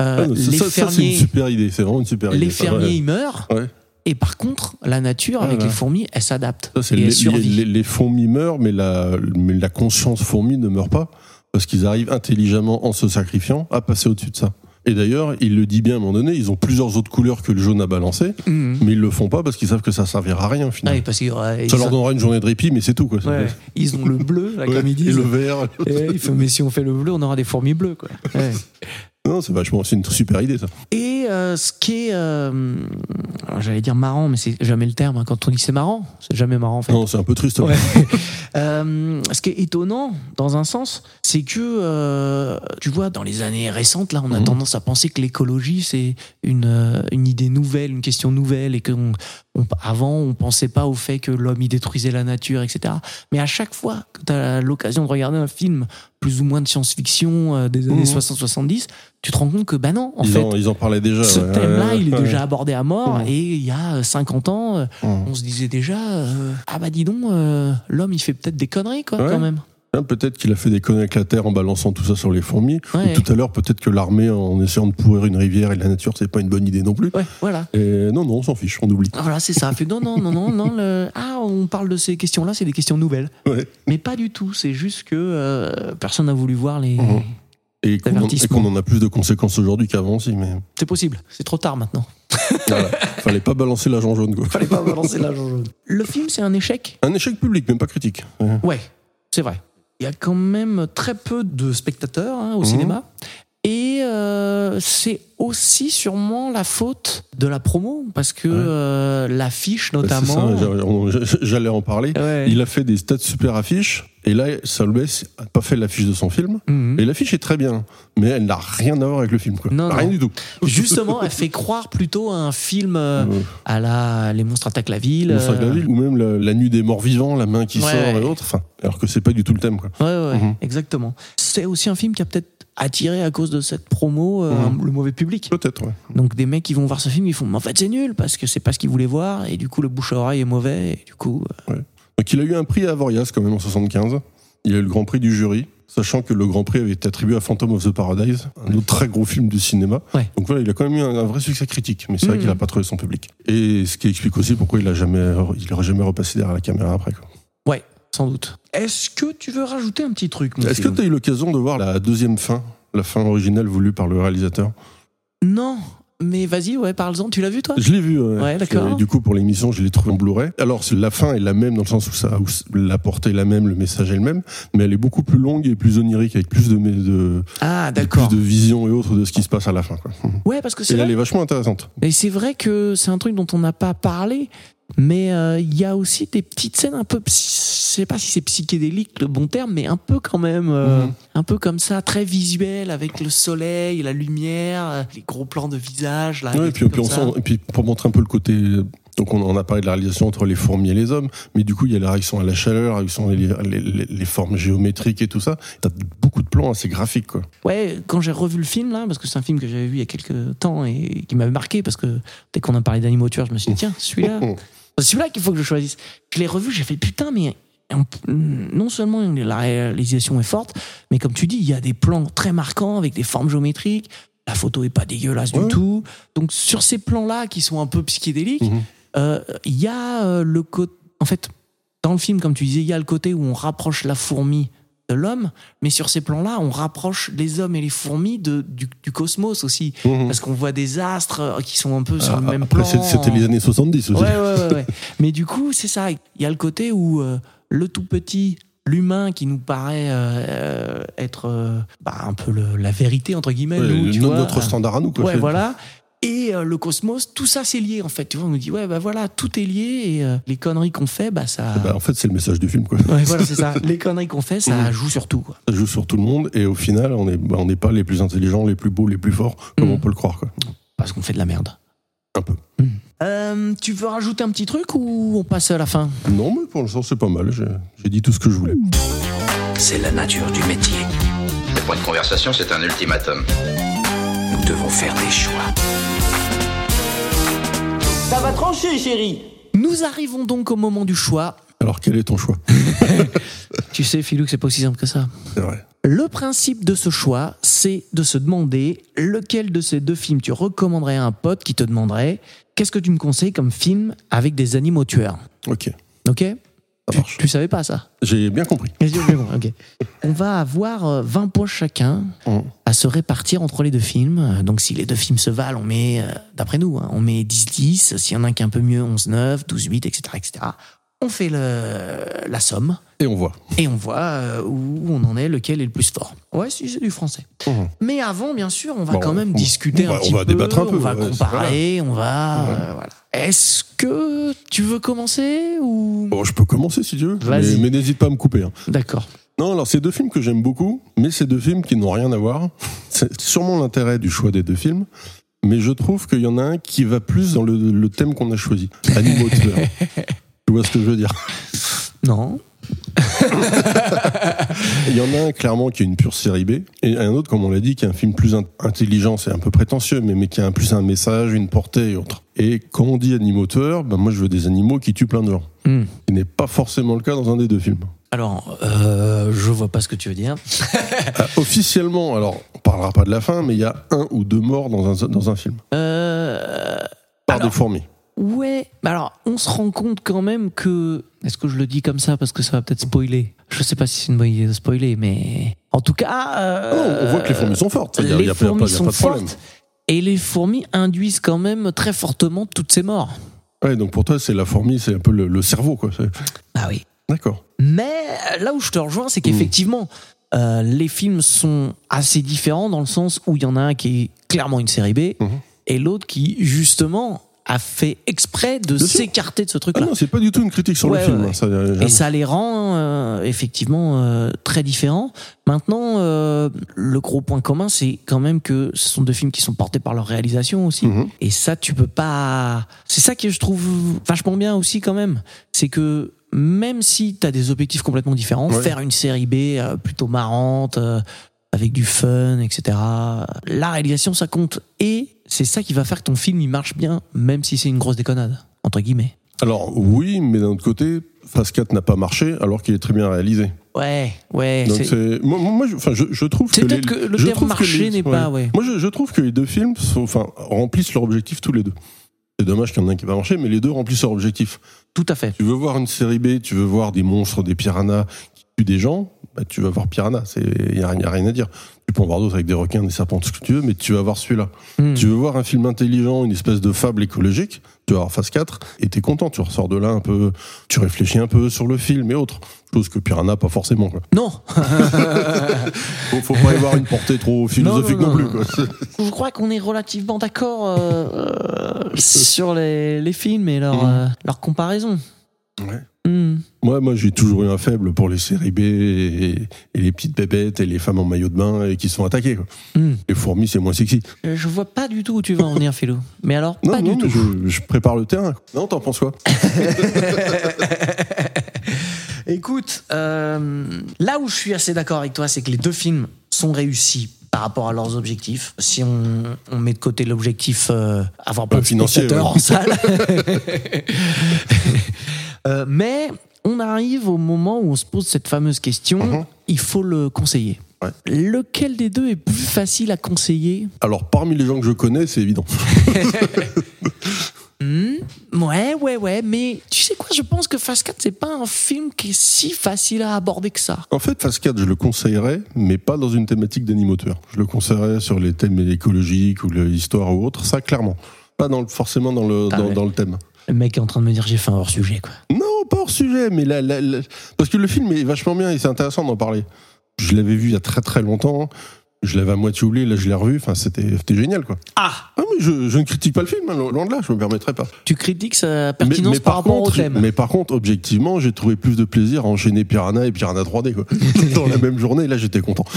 Euh, Ah, non, les ça, ça, c'est une fermiers, super idée, c'est vraiment une super idée. les fermiers, ouais. ils meurent. Ouais. Et par contre, la nature, avec Voilà. les fourmis, elle s'adapte. Ça, c'est Et les, elle survit. les, les fourmis meurent, mais la, mais la conscience fourmi ne meurt pas, parce qu'ils arrivent intelligemment, en se sacrifiant, à passer au-dessus de ça. Et d'ailleurs, il le dit bien à un moment donné, ils ont plusieurs autres couleurs que le jaune à balancer, Mhm. mais ils le font pas parce qu'ils savent que ça servira à rien, finalement. Parce ouais, ils, ça leur donnera une journée de répit, mais c'est tout, quoi. ouais, ils ont le bleu, là, Ouais, comme ils et disent. le vert. Et il fait, mais si on fait le bleu, on aura des fourmis bleues, quoi. Non, c'est vachement, c'est une super idée, ça. Et euh, ce qui est, euh, alors, j'allais dire marrant, mais c'est jamais le terme. hein. Quand on dit c'est marrant, c'est jamais marrant en fait. Non, c'est un peu triste. Ouais. Euh, ce qui est étonnant, dans un sens, c'est que, tu vois, dans les années récentes, là, on a Mhm. tendance à penser que l'écologie, c'est une, une idée nouvelle, une question nouvelle, et que on- on- avant, on pensait pas au fait que l'homme, il détruisait la nature, etc. Mais à chaque fois que tu as l'occasion de regarder un film plus ou moins de science-fiction euh, des années Mhm. 60-70, tu te rends compte que, bah non, en ils, fait, en, ils en parlaient déjà. ce ouais. thème-là, Ouais, il est ouais. déjà abordé à mort, Mhm. et il y a 50 ans, euh, Mhm. on se disait déjà, euh, ah bah dis donc, euh, l'homme il fait peut-être des conneries quoi quand même. Hein, Peut-être qu'il a fait des conneries avec la terre en balançant tout ça sur les fourmis. Ouais. Ou tout à l'heure, peut-être que l'armée, en essayant de pourrir une rivière et la nature, c'est pas une bonne idée non plus. Ouais, voilà. Et non, non, on s'en fiche, on oublie. Voilà, c'est ça. Fait, non, non, non, non, non. le- Ah, on parle de ces questions-là, c'est des questions nouvelles. Ouais. Mais pas du tout. C'est juste que euh, personne n'a voulu voir les. Mhm. Et qu'on en, a plus de conséquences aujourd'hui qu'avant aussi, mais C'est possible. C'est trop tard maintenant. voilà. fallait pas balancer l'agent jaune. Quoi. Fallait pas balancer l'argent jaune. Le film, c'est un échec? Un échec public, même pas critique. Ouais. Ouais, c'est vrai. Il y a quand même très peu de spectateurs hein, au cinéma. Et euh, c'est aussi sûrement la faute de la promo, parce que Ouais. euh, l'affiche Bah, notamment. on- J'allais en parler. Ouais. Il a fait des stats super affiches, et là, Salbes a pas fait l'affiche de son film. Mhm. Et l'affiche est très bien, mais elle n'a rien à voir avec le film. Quoi. Non, rien non. du tout. Justement, elle fait croire plutôt à un film euh, à la Les monstres attaquent la ville. Monstre de la ville, ou même la, la nuit des morts vivants, la main qui sort et autres. Enfin, alors que c'est pas du tout le thème. Quoi. Ouais, ouais, Mhm. exactement. C'est aussi un film qui a peut-être attiré à cause de cette promo euh, Mhm. le mauvais public. Peut-être, ouais. Donc des mecs qui vont voir ce film, ils font mais en fait c'est nul parce que c'est pas ce qu'ils voulaient voir et du coup le bouche à oreille est mauvais et du coup euh, Donc il a eu un prix à Avoriaz quand même en 75. Il a eu le grand prix du jury, sachant que le grand prix avait été attribué à Phantom of the Paradise, un autre très gros film du cinéma. Ouais. Donc voilà, il a quand même eu un, un vrai succès critique, mais c'est vrai Mhm. qu'il a pas trouvé son public. Et ce qui explique aussi pourquoi il a jamais, il a jamais repassé derrière la caméra après. Quoi. Ouais sans doute. Est-ce que tu veux rajouter un petit truc Est-ce que tu as eu l'occasion de voir la deuxième fin, la fin originale voulue par le réalisateur? Non, mais vas-y ouais parle-en. Tu l'as vu toi? Je l'ai vu. Ouais, Ouais, d'accord. Et du coup, pour l'émission, je l'ai trouvé en Blu-ray. Alors, la fin est la même dans le sens où ça, où la portée est la même, le message est le même, mais elle est beaucoup plus longue et plus onirique, avec plus de, de, Ah plus de vision et autres de ce qui se passe à la fin. Quoi. Ouais parce que c'est Et elle est vachement intéressante. Et c'est vrai que c'est un truc dont on n'a pas parlé, mais euh, il y a aussi des petites scènes un peu, je sais pas si c'est psychédélique le bon terme, mais un peu quand même, euh, Mhm. un peu comme ça, très visuel avec le soleil, la lumière, euh, les gros plans de visage là. Ouais, et puis, trucs puis on comme ça. sent, et puis pour montrer un peu le côté Donc on, a parlé de la réalisation entre les fourmis et les hommes, mais du coup il y a la réaction à la chaleur, la réaction les, les formes géométriques et tout ça. T'as beaucoup de plans assez graphiques quoi. Ouais, quand j'ai revu le film là, parce que c'est un film que j'avais vu il y a quelques temps et qui m'avait marqué, parce que dès qu'on a parlé d'animaux tueurs, je me suis dit tiens celui-là, c'est celui-là qu'il faut que je choisisse. Je l'ai revu, j'ai fait putain mais non seulement la réalisation est forte, mais comme tu dis, il y a des plans très marquants avec des formes géométriques. La photo est pas dégueulasse Ouais. du tout. Donc sur ces plans-là qui sont un peu psychédéliques, Mhm. euh, il y a euh, le côté. En fait, dans le film, comme tu disais, il y a le côté où on rapproche la fourmi de l'homme, mais sur ces plans-là, on rapproche les hommes et les fourmis de, du, du cosmos aussi. Mhm. Parce qu'on voit des astres euh, qui sont un peu sur Ah, le même après, plan. c'était les années 70 aussi. Ouais, ouais, ouais. Mais du coup, c'est ça. Il y a le côté où euh, le tout petit, l'humain qui nous paraît euh, être euh, bah, un peu le- la vérité, entre guillemets, nous, tu no- vois. notre standard à nous quoi. Ouais, voilà. Et euh, le cosmos, tout ça c'est lié en fait. Tu vois, on nous dit ouais bah voilà, tout est lié et euh, les conneries qu'on fait, bah ça. Bah, en fait c'est le message du film quoi. Ouais, voilà, c'est ça. Les conneries qu'on fait, ça Mhm. joue sur tout. Quoi. Ça joue sur tout le monde et au final on est bah, on n'est pas les plus intelligents, les plus beaux, les plus forts comme Mhm. on peut le croire quoi. Parce qu'on fait de la merde. Un peu. Euh, tu veux rajouter un petit truc ou on passe à la fin? Non mais pour l'instant c'est pas mal. J'ai j'ai dit tout ce que je voulais. C'est la nature du métier. Le point de conversation, c'est un ultimatum. Nous devons faire des choix. Ça va trancher, chérie Nous arrivons donc au moment du choix. Alors quel est ton choix Tu sais, Philou, que c'est pas aussi simple que ça. C'est vrai. Le principe de ce choix, c'est de se demander lequel de ces deux films tu recommanderais à un pote qui te demanderait qu'est-ce que tu me conseilles comme film avec des animaux tueurs? Ok. Ok? Tu, tu savais pas ça J'ai bien compris. On va avoir euh, 20 poches chacun Mhm. à se répartir entre les deux films. Euh, Donc si les deux films se valent, on met, euh, d'après nous, hein, on met 10-10. S'il y en a un qui est un peu mieux, 11-9, 12-8, etc., etc. On fait le, la somme Et on voit. et on voit euh, où on en est, lequel est le plus fort. Ouais, si c'est du français. Mhm. Mais avant, bien sûr, on va Bon, quand même on- discuter on un va- petit on va peu. débattre un peu, On va ouais, comparer, on va. euh, voilà. Est-ce que tu veux commencer ou? Bon, je peux commencer si tu veux, mais, mais n'hésite pas à me couper. hein. D'accord. Non, alors c'est deux films que j'aime beaucoup, mais c'est deux films qui n'ont rien à voir. C'est sûrement l'intérêt du choix des deux films, mais je trouve qu'il y en a un qui va plus dans le, le thème qu'on a choisi, animaux tueurs. tu vois ce que je veux dire? Non. Il y en a un clairement qui est une pure série B, et un autre, comme on l'a dit, qui est un film plus in- intelligent, c'est un peu prétentieux, mais, mais qui a un plus un message, une portée et autre. Et quand on dit animaux tueurs, ben moi je veux des animaux qui tuent plein de gens. Hmm. Ce qui n'est pas forcément le cas dans un des deux films. Alors, euh, je vois pas ce que tu veux dire. Euh, officiellement, alors on parlera pas de la fin, mais il y a un ou deux morts dans un, dans un film. Euh, Par Alors- des fourmis. Ouais. Alors, on se rend compte quand même que. Est-ce que je le dis comme ça parce que ça va peut-être spoiler? Je sais pas si c'est une bonne idée de spoiler, mais en tout cas. euh, Non, on voit que les fourmis sont fortes. Les y a y fourmis pas- il y a sont pas de fortes. Et les fourmis induisent quand même très fortement toutes ces morts. Ouais, donc pour toi, c'est la fourmi, c'est un peu le, le cerveau, quoi. Ah oui. D'accord. Mais là où je te rejoins, c'est qu'effectivement, euh, les films sont assez différents dans le sens où il y en a un qui est clairement une série B Mhm. et l'autre qui, justement, a fait exprès de s'écarter de ce Ah truc-là. non, c'est pas du tout une critique sur Ouais, le film. ouais, hein, ça, Et ça les rend euh, effectivement euh, très différents. Maintenant, euh, le gros point commun, c'est quand même que ce sont deux films qui sont portés par leur réalisation aussi. Mhm. Et ça, tu peux pas. C'est ça que je trouve vachement bien aussi quand même. C'est que même si tu as des objectifs complètement différents, Ouais. faire une série B euh, plutôt marrante, euh, avec du fun, etc. La réalisation, ça compte. Et c'est ça qui va faire que ton film, il marche bien, même si c'est une grosse déconnade, entre guillemets. Alors, oui, mais d'un autre côté, Phase 4 n'a pas marché alors qu'il est très bien réalisé. Ouais, ouais. Donc c'est- c'est. Moi, moi, je, enfin, je, je trouve que. les- que le je terme marché n'est pas, ouais. Moi, je, je trouve que les deux films sont, enfin, remplissent leur objectif tous les deux. C'est dommage qu'il y en ait un qui va marcher, mais les deux remplissent leur objectif. Tout à fait. Tu veux voir une série B, tu veux voir des monstres, des piranhas tuent des gens, bah, tu vas voir Piranha. Il n'y a, y a rien à dire. Tu peux en voir d'autres avec des requins, des serpents, tout ce que tu veux, mais tu vas voir celui-là. Hmm. Tu veux voir un film intelligent, une espèce de fable écologique, tu vas voir Phase 4, et t'es content. Tu ressors de là un peu, tu réfléchis un peu sur le film et autres. Chose que Piranha, pas forcément. Quoi. Non, Faut, faut pas y voir une portée trop philosophique non, non, non, plus. Quoi. je crois qu'on est relativement d'accord euh, euh, sur les, les films et leur, euh, leur comparaison. Ouais. Hmm. Moi, moi, j'ai toujours eu un faible pour les séries B et, et les petites bébêtes et les femmes en maillot de bain et qui attaquer. Quoi. Hmm. Les fourmis, c'est moins sexy. Euh, Je vois pas du tout où tu vas en venir, Philo. Mais alors, Non, pas non, du tout. je, je prépare le terrain. Non, t'en penses quoi? Écoute, euh, là où je suis assez d'accord avec toi, c'est que les deux films sont réussis par rapport à leurs objectifs. Si on, on met de côté l'objectif euh, avoir plein Euh, de financier, spectateurs ouais. en salle. Euh, mais on arrive au moment où on se pose cette fameuse question, Mhm. il faut le conseiller. Ouais. Lequel des deux est plus facile à conseiller? Alors, parmi les gens que je connais, c'est évident. Hmm, Ouais, ouais, ouais, mais tu sais quoi, je pense que Fast 4, c'est pas un film qui est si facile à aborder que ça. En fait, Phase 4, je le conseillerais, mais pas dans une thématique d'animateur. Je le conseillerais sur les thèmes écologiques ou l'histoire ou autre, ça, clairement. Pas dans le- forcément dans le, Ah dans le thème. Le mec est en train de me dire j'ai fait un hors-sujet, quoi. Non, pas hors sujet, mais là, là- là- parce que le film est vachement bien et c'est intéressant d'en parler. Je l'avais vu il y a très très longtemps. Je l'avais à moitié oublié, là je l'ai revu. Enfin, c'était c'était génial, quoi. Ah Ah, mais je, je ne critique pas le film, hein, loin de là, je me permettrai pas. Tu critiques sa Mais, pertinence mais par rapport contre, au thème. mais par contre, objectivement, j'ai trouvé plus de plaisir à enchaîner Piranha et Piranha 3D, quoi. Dans la même journée, là j'étais content.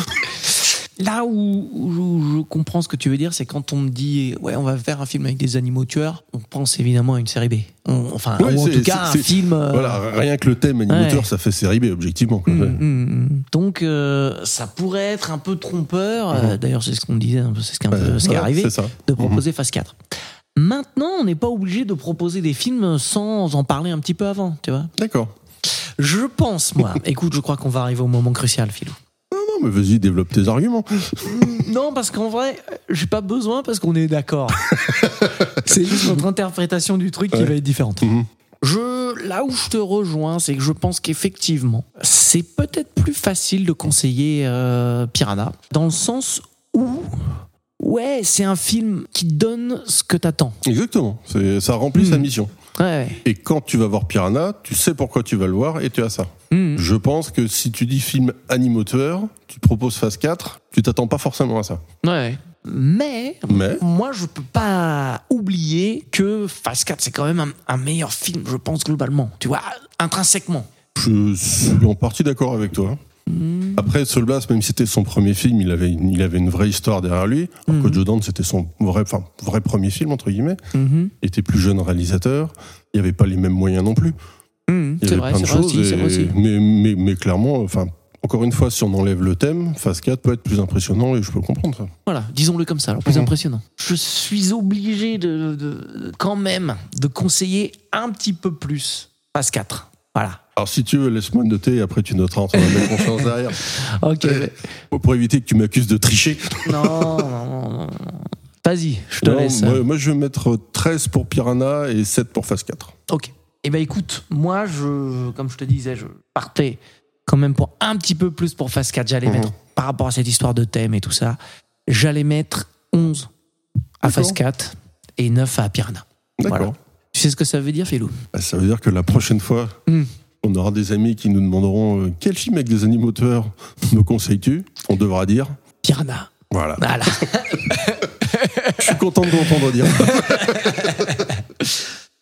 Là où, où je comprends ce que tu veux dire, c'est quand on me dit ouais, on va faire un film avec des animaux tueurs, on pense évidemment à une série B. On- enfin, Ouais, ou en tout cas, un film. euh, Voilà, rien que le thème animateur, Ouais. ça fait série B, objectivement. quoi. hum, hum, hum. Donc, euh, ça pourrait être un peu trompeur. euh, D'ailleurs, c'est ce qu'on disait, peu, c'est ce qui, ce qui est arrivé. De proposer phase 4. Maintenant, on n'est pas obligé de proposer des films sans en parler un petit peu avant, tu vois. D'accord. Je pense, moi. Écoute, je crois qu'on va arriver au moment crucial, Philou. Mais vas-y, développe tes arguments. Non, parce qu'en vrai, j'ai pas besoin parce qu'on est d'accord. C'est juste notre interprétation du truc qui va être différente. Mhm. Je, là où je te rejoins, c'est que je pense qu'effectivement, c'est peut-être plus facile de conseiller euh, Piranha, dans le sens où, ouais, c'est un film qui donne ce que t'attends. Exactement. Ça remplit Hmm. sa mission. Ouais. Et quand tu vas voir Piranha, tu sais pourquoi tu vas le voir et tu as ça. Mhm. Je pense que si tu dis film animateur, tu proposes phase 4, tu t'attends pas forcément à ça. Ouais. Mais, Mais moi, je peux pas oublier que Phase 4, c'est quand même un, un meilleur film, je pense, globalement. Tu vois, intrinsèquement. je suis en partie d'accord avec toi. Hmm. Après, Solblas, même si c'était son premier film, il avait une, il avait une vraie histoire derrière lui. Alors que Joe Dante, c'était son vrai, enfin, vrai premier film, entre guillemets. Mhm. Il était plus jeune réalisateur. Il n'y avait pas les mêmes moyens non plus. Mhm. Il y C'est avait vrai, plein c'est de vrai choses. aussi, et- mais, mais, mais clairement, enfin, encore une fois, si on enlève le thème, phase 4 peut être plus impressionnant et je peux comprendre ça. Voilà, disons-le comme ça, alors plus Mhm. impressionnant. Je suis obligé de- quand même de conseiller un petit peu plus Phase 4. Voilà. Alors, si tu veux, laisse-moi noter et après tu noteras en train de mettre conscience derrière. Ok. Pour éviter que tu m'accuses de tricher. non, non, non, non. Vas-y, je te Non, laisse. moi, moi, je vais mettre 13 pour Piranha et 7 pour phase 4. Ok. Eh ben écoute, moi, je, comme je te disais, je partais quand même pour un petit peu plus pour Phase 4. J'allais Mhm. mettre, par rapport à cette histoire de thème et tout ça, j'allais mettre 11 à. Phase 4 et 9 à Piranha. D'accord. Voilà. Tu sais ce que ça veut dire, Philou Bah, ça veut dire que la prochaine fois, Hmm. on aura des amis qui nous demanderont euh, quel film avec des animateurs me conseilles-tu? On devra dire Piranha. voilà. Voilà. Je suis content de t'entendre dire.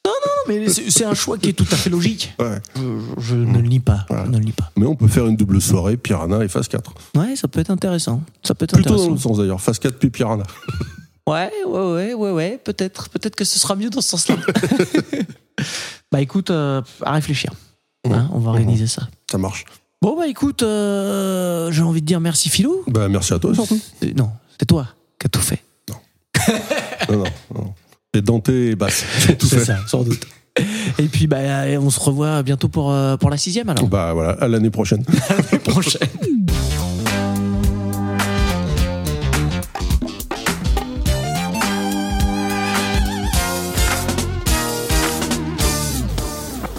Non, mais c'est un choix qui est tout à fait logique. Ouais. Je, je ne le nie pas. Voilà. Je ne le nie pas. Mais on peut faire une double soirée Piranha et phase 4. Ouais, ça peut être intéressant. Ça peut être Plutôt dans intéressant. l'autre sens d'ailleurs, phase 4 puis Piranha. Ouais, ouais, ouais, ouais, ouais. Peut-être, peut-être que ce sera mieux dans ce sens-là. bah écoute, euh, à réfléchir. Hein, on va organiser ça. Ça marche. Bon bah écoute, euh, j'ai envie de dire merci Philou. Bah merci à toi surtout. Euh, non, c'est toi qui as tout fait. non, non, non. C'est Dante et Basse. qui ont tout fait. ça, sans doute. Et puis bah on se revoit bientôt pour pour la sixième alors. Bah voilà, à l'année prochaine. L'année prochaine.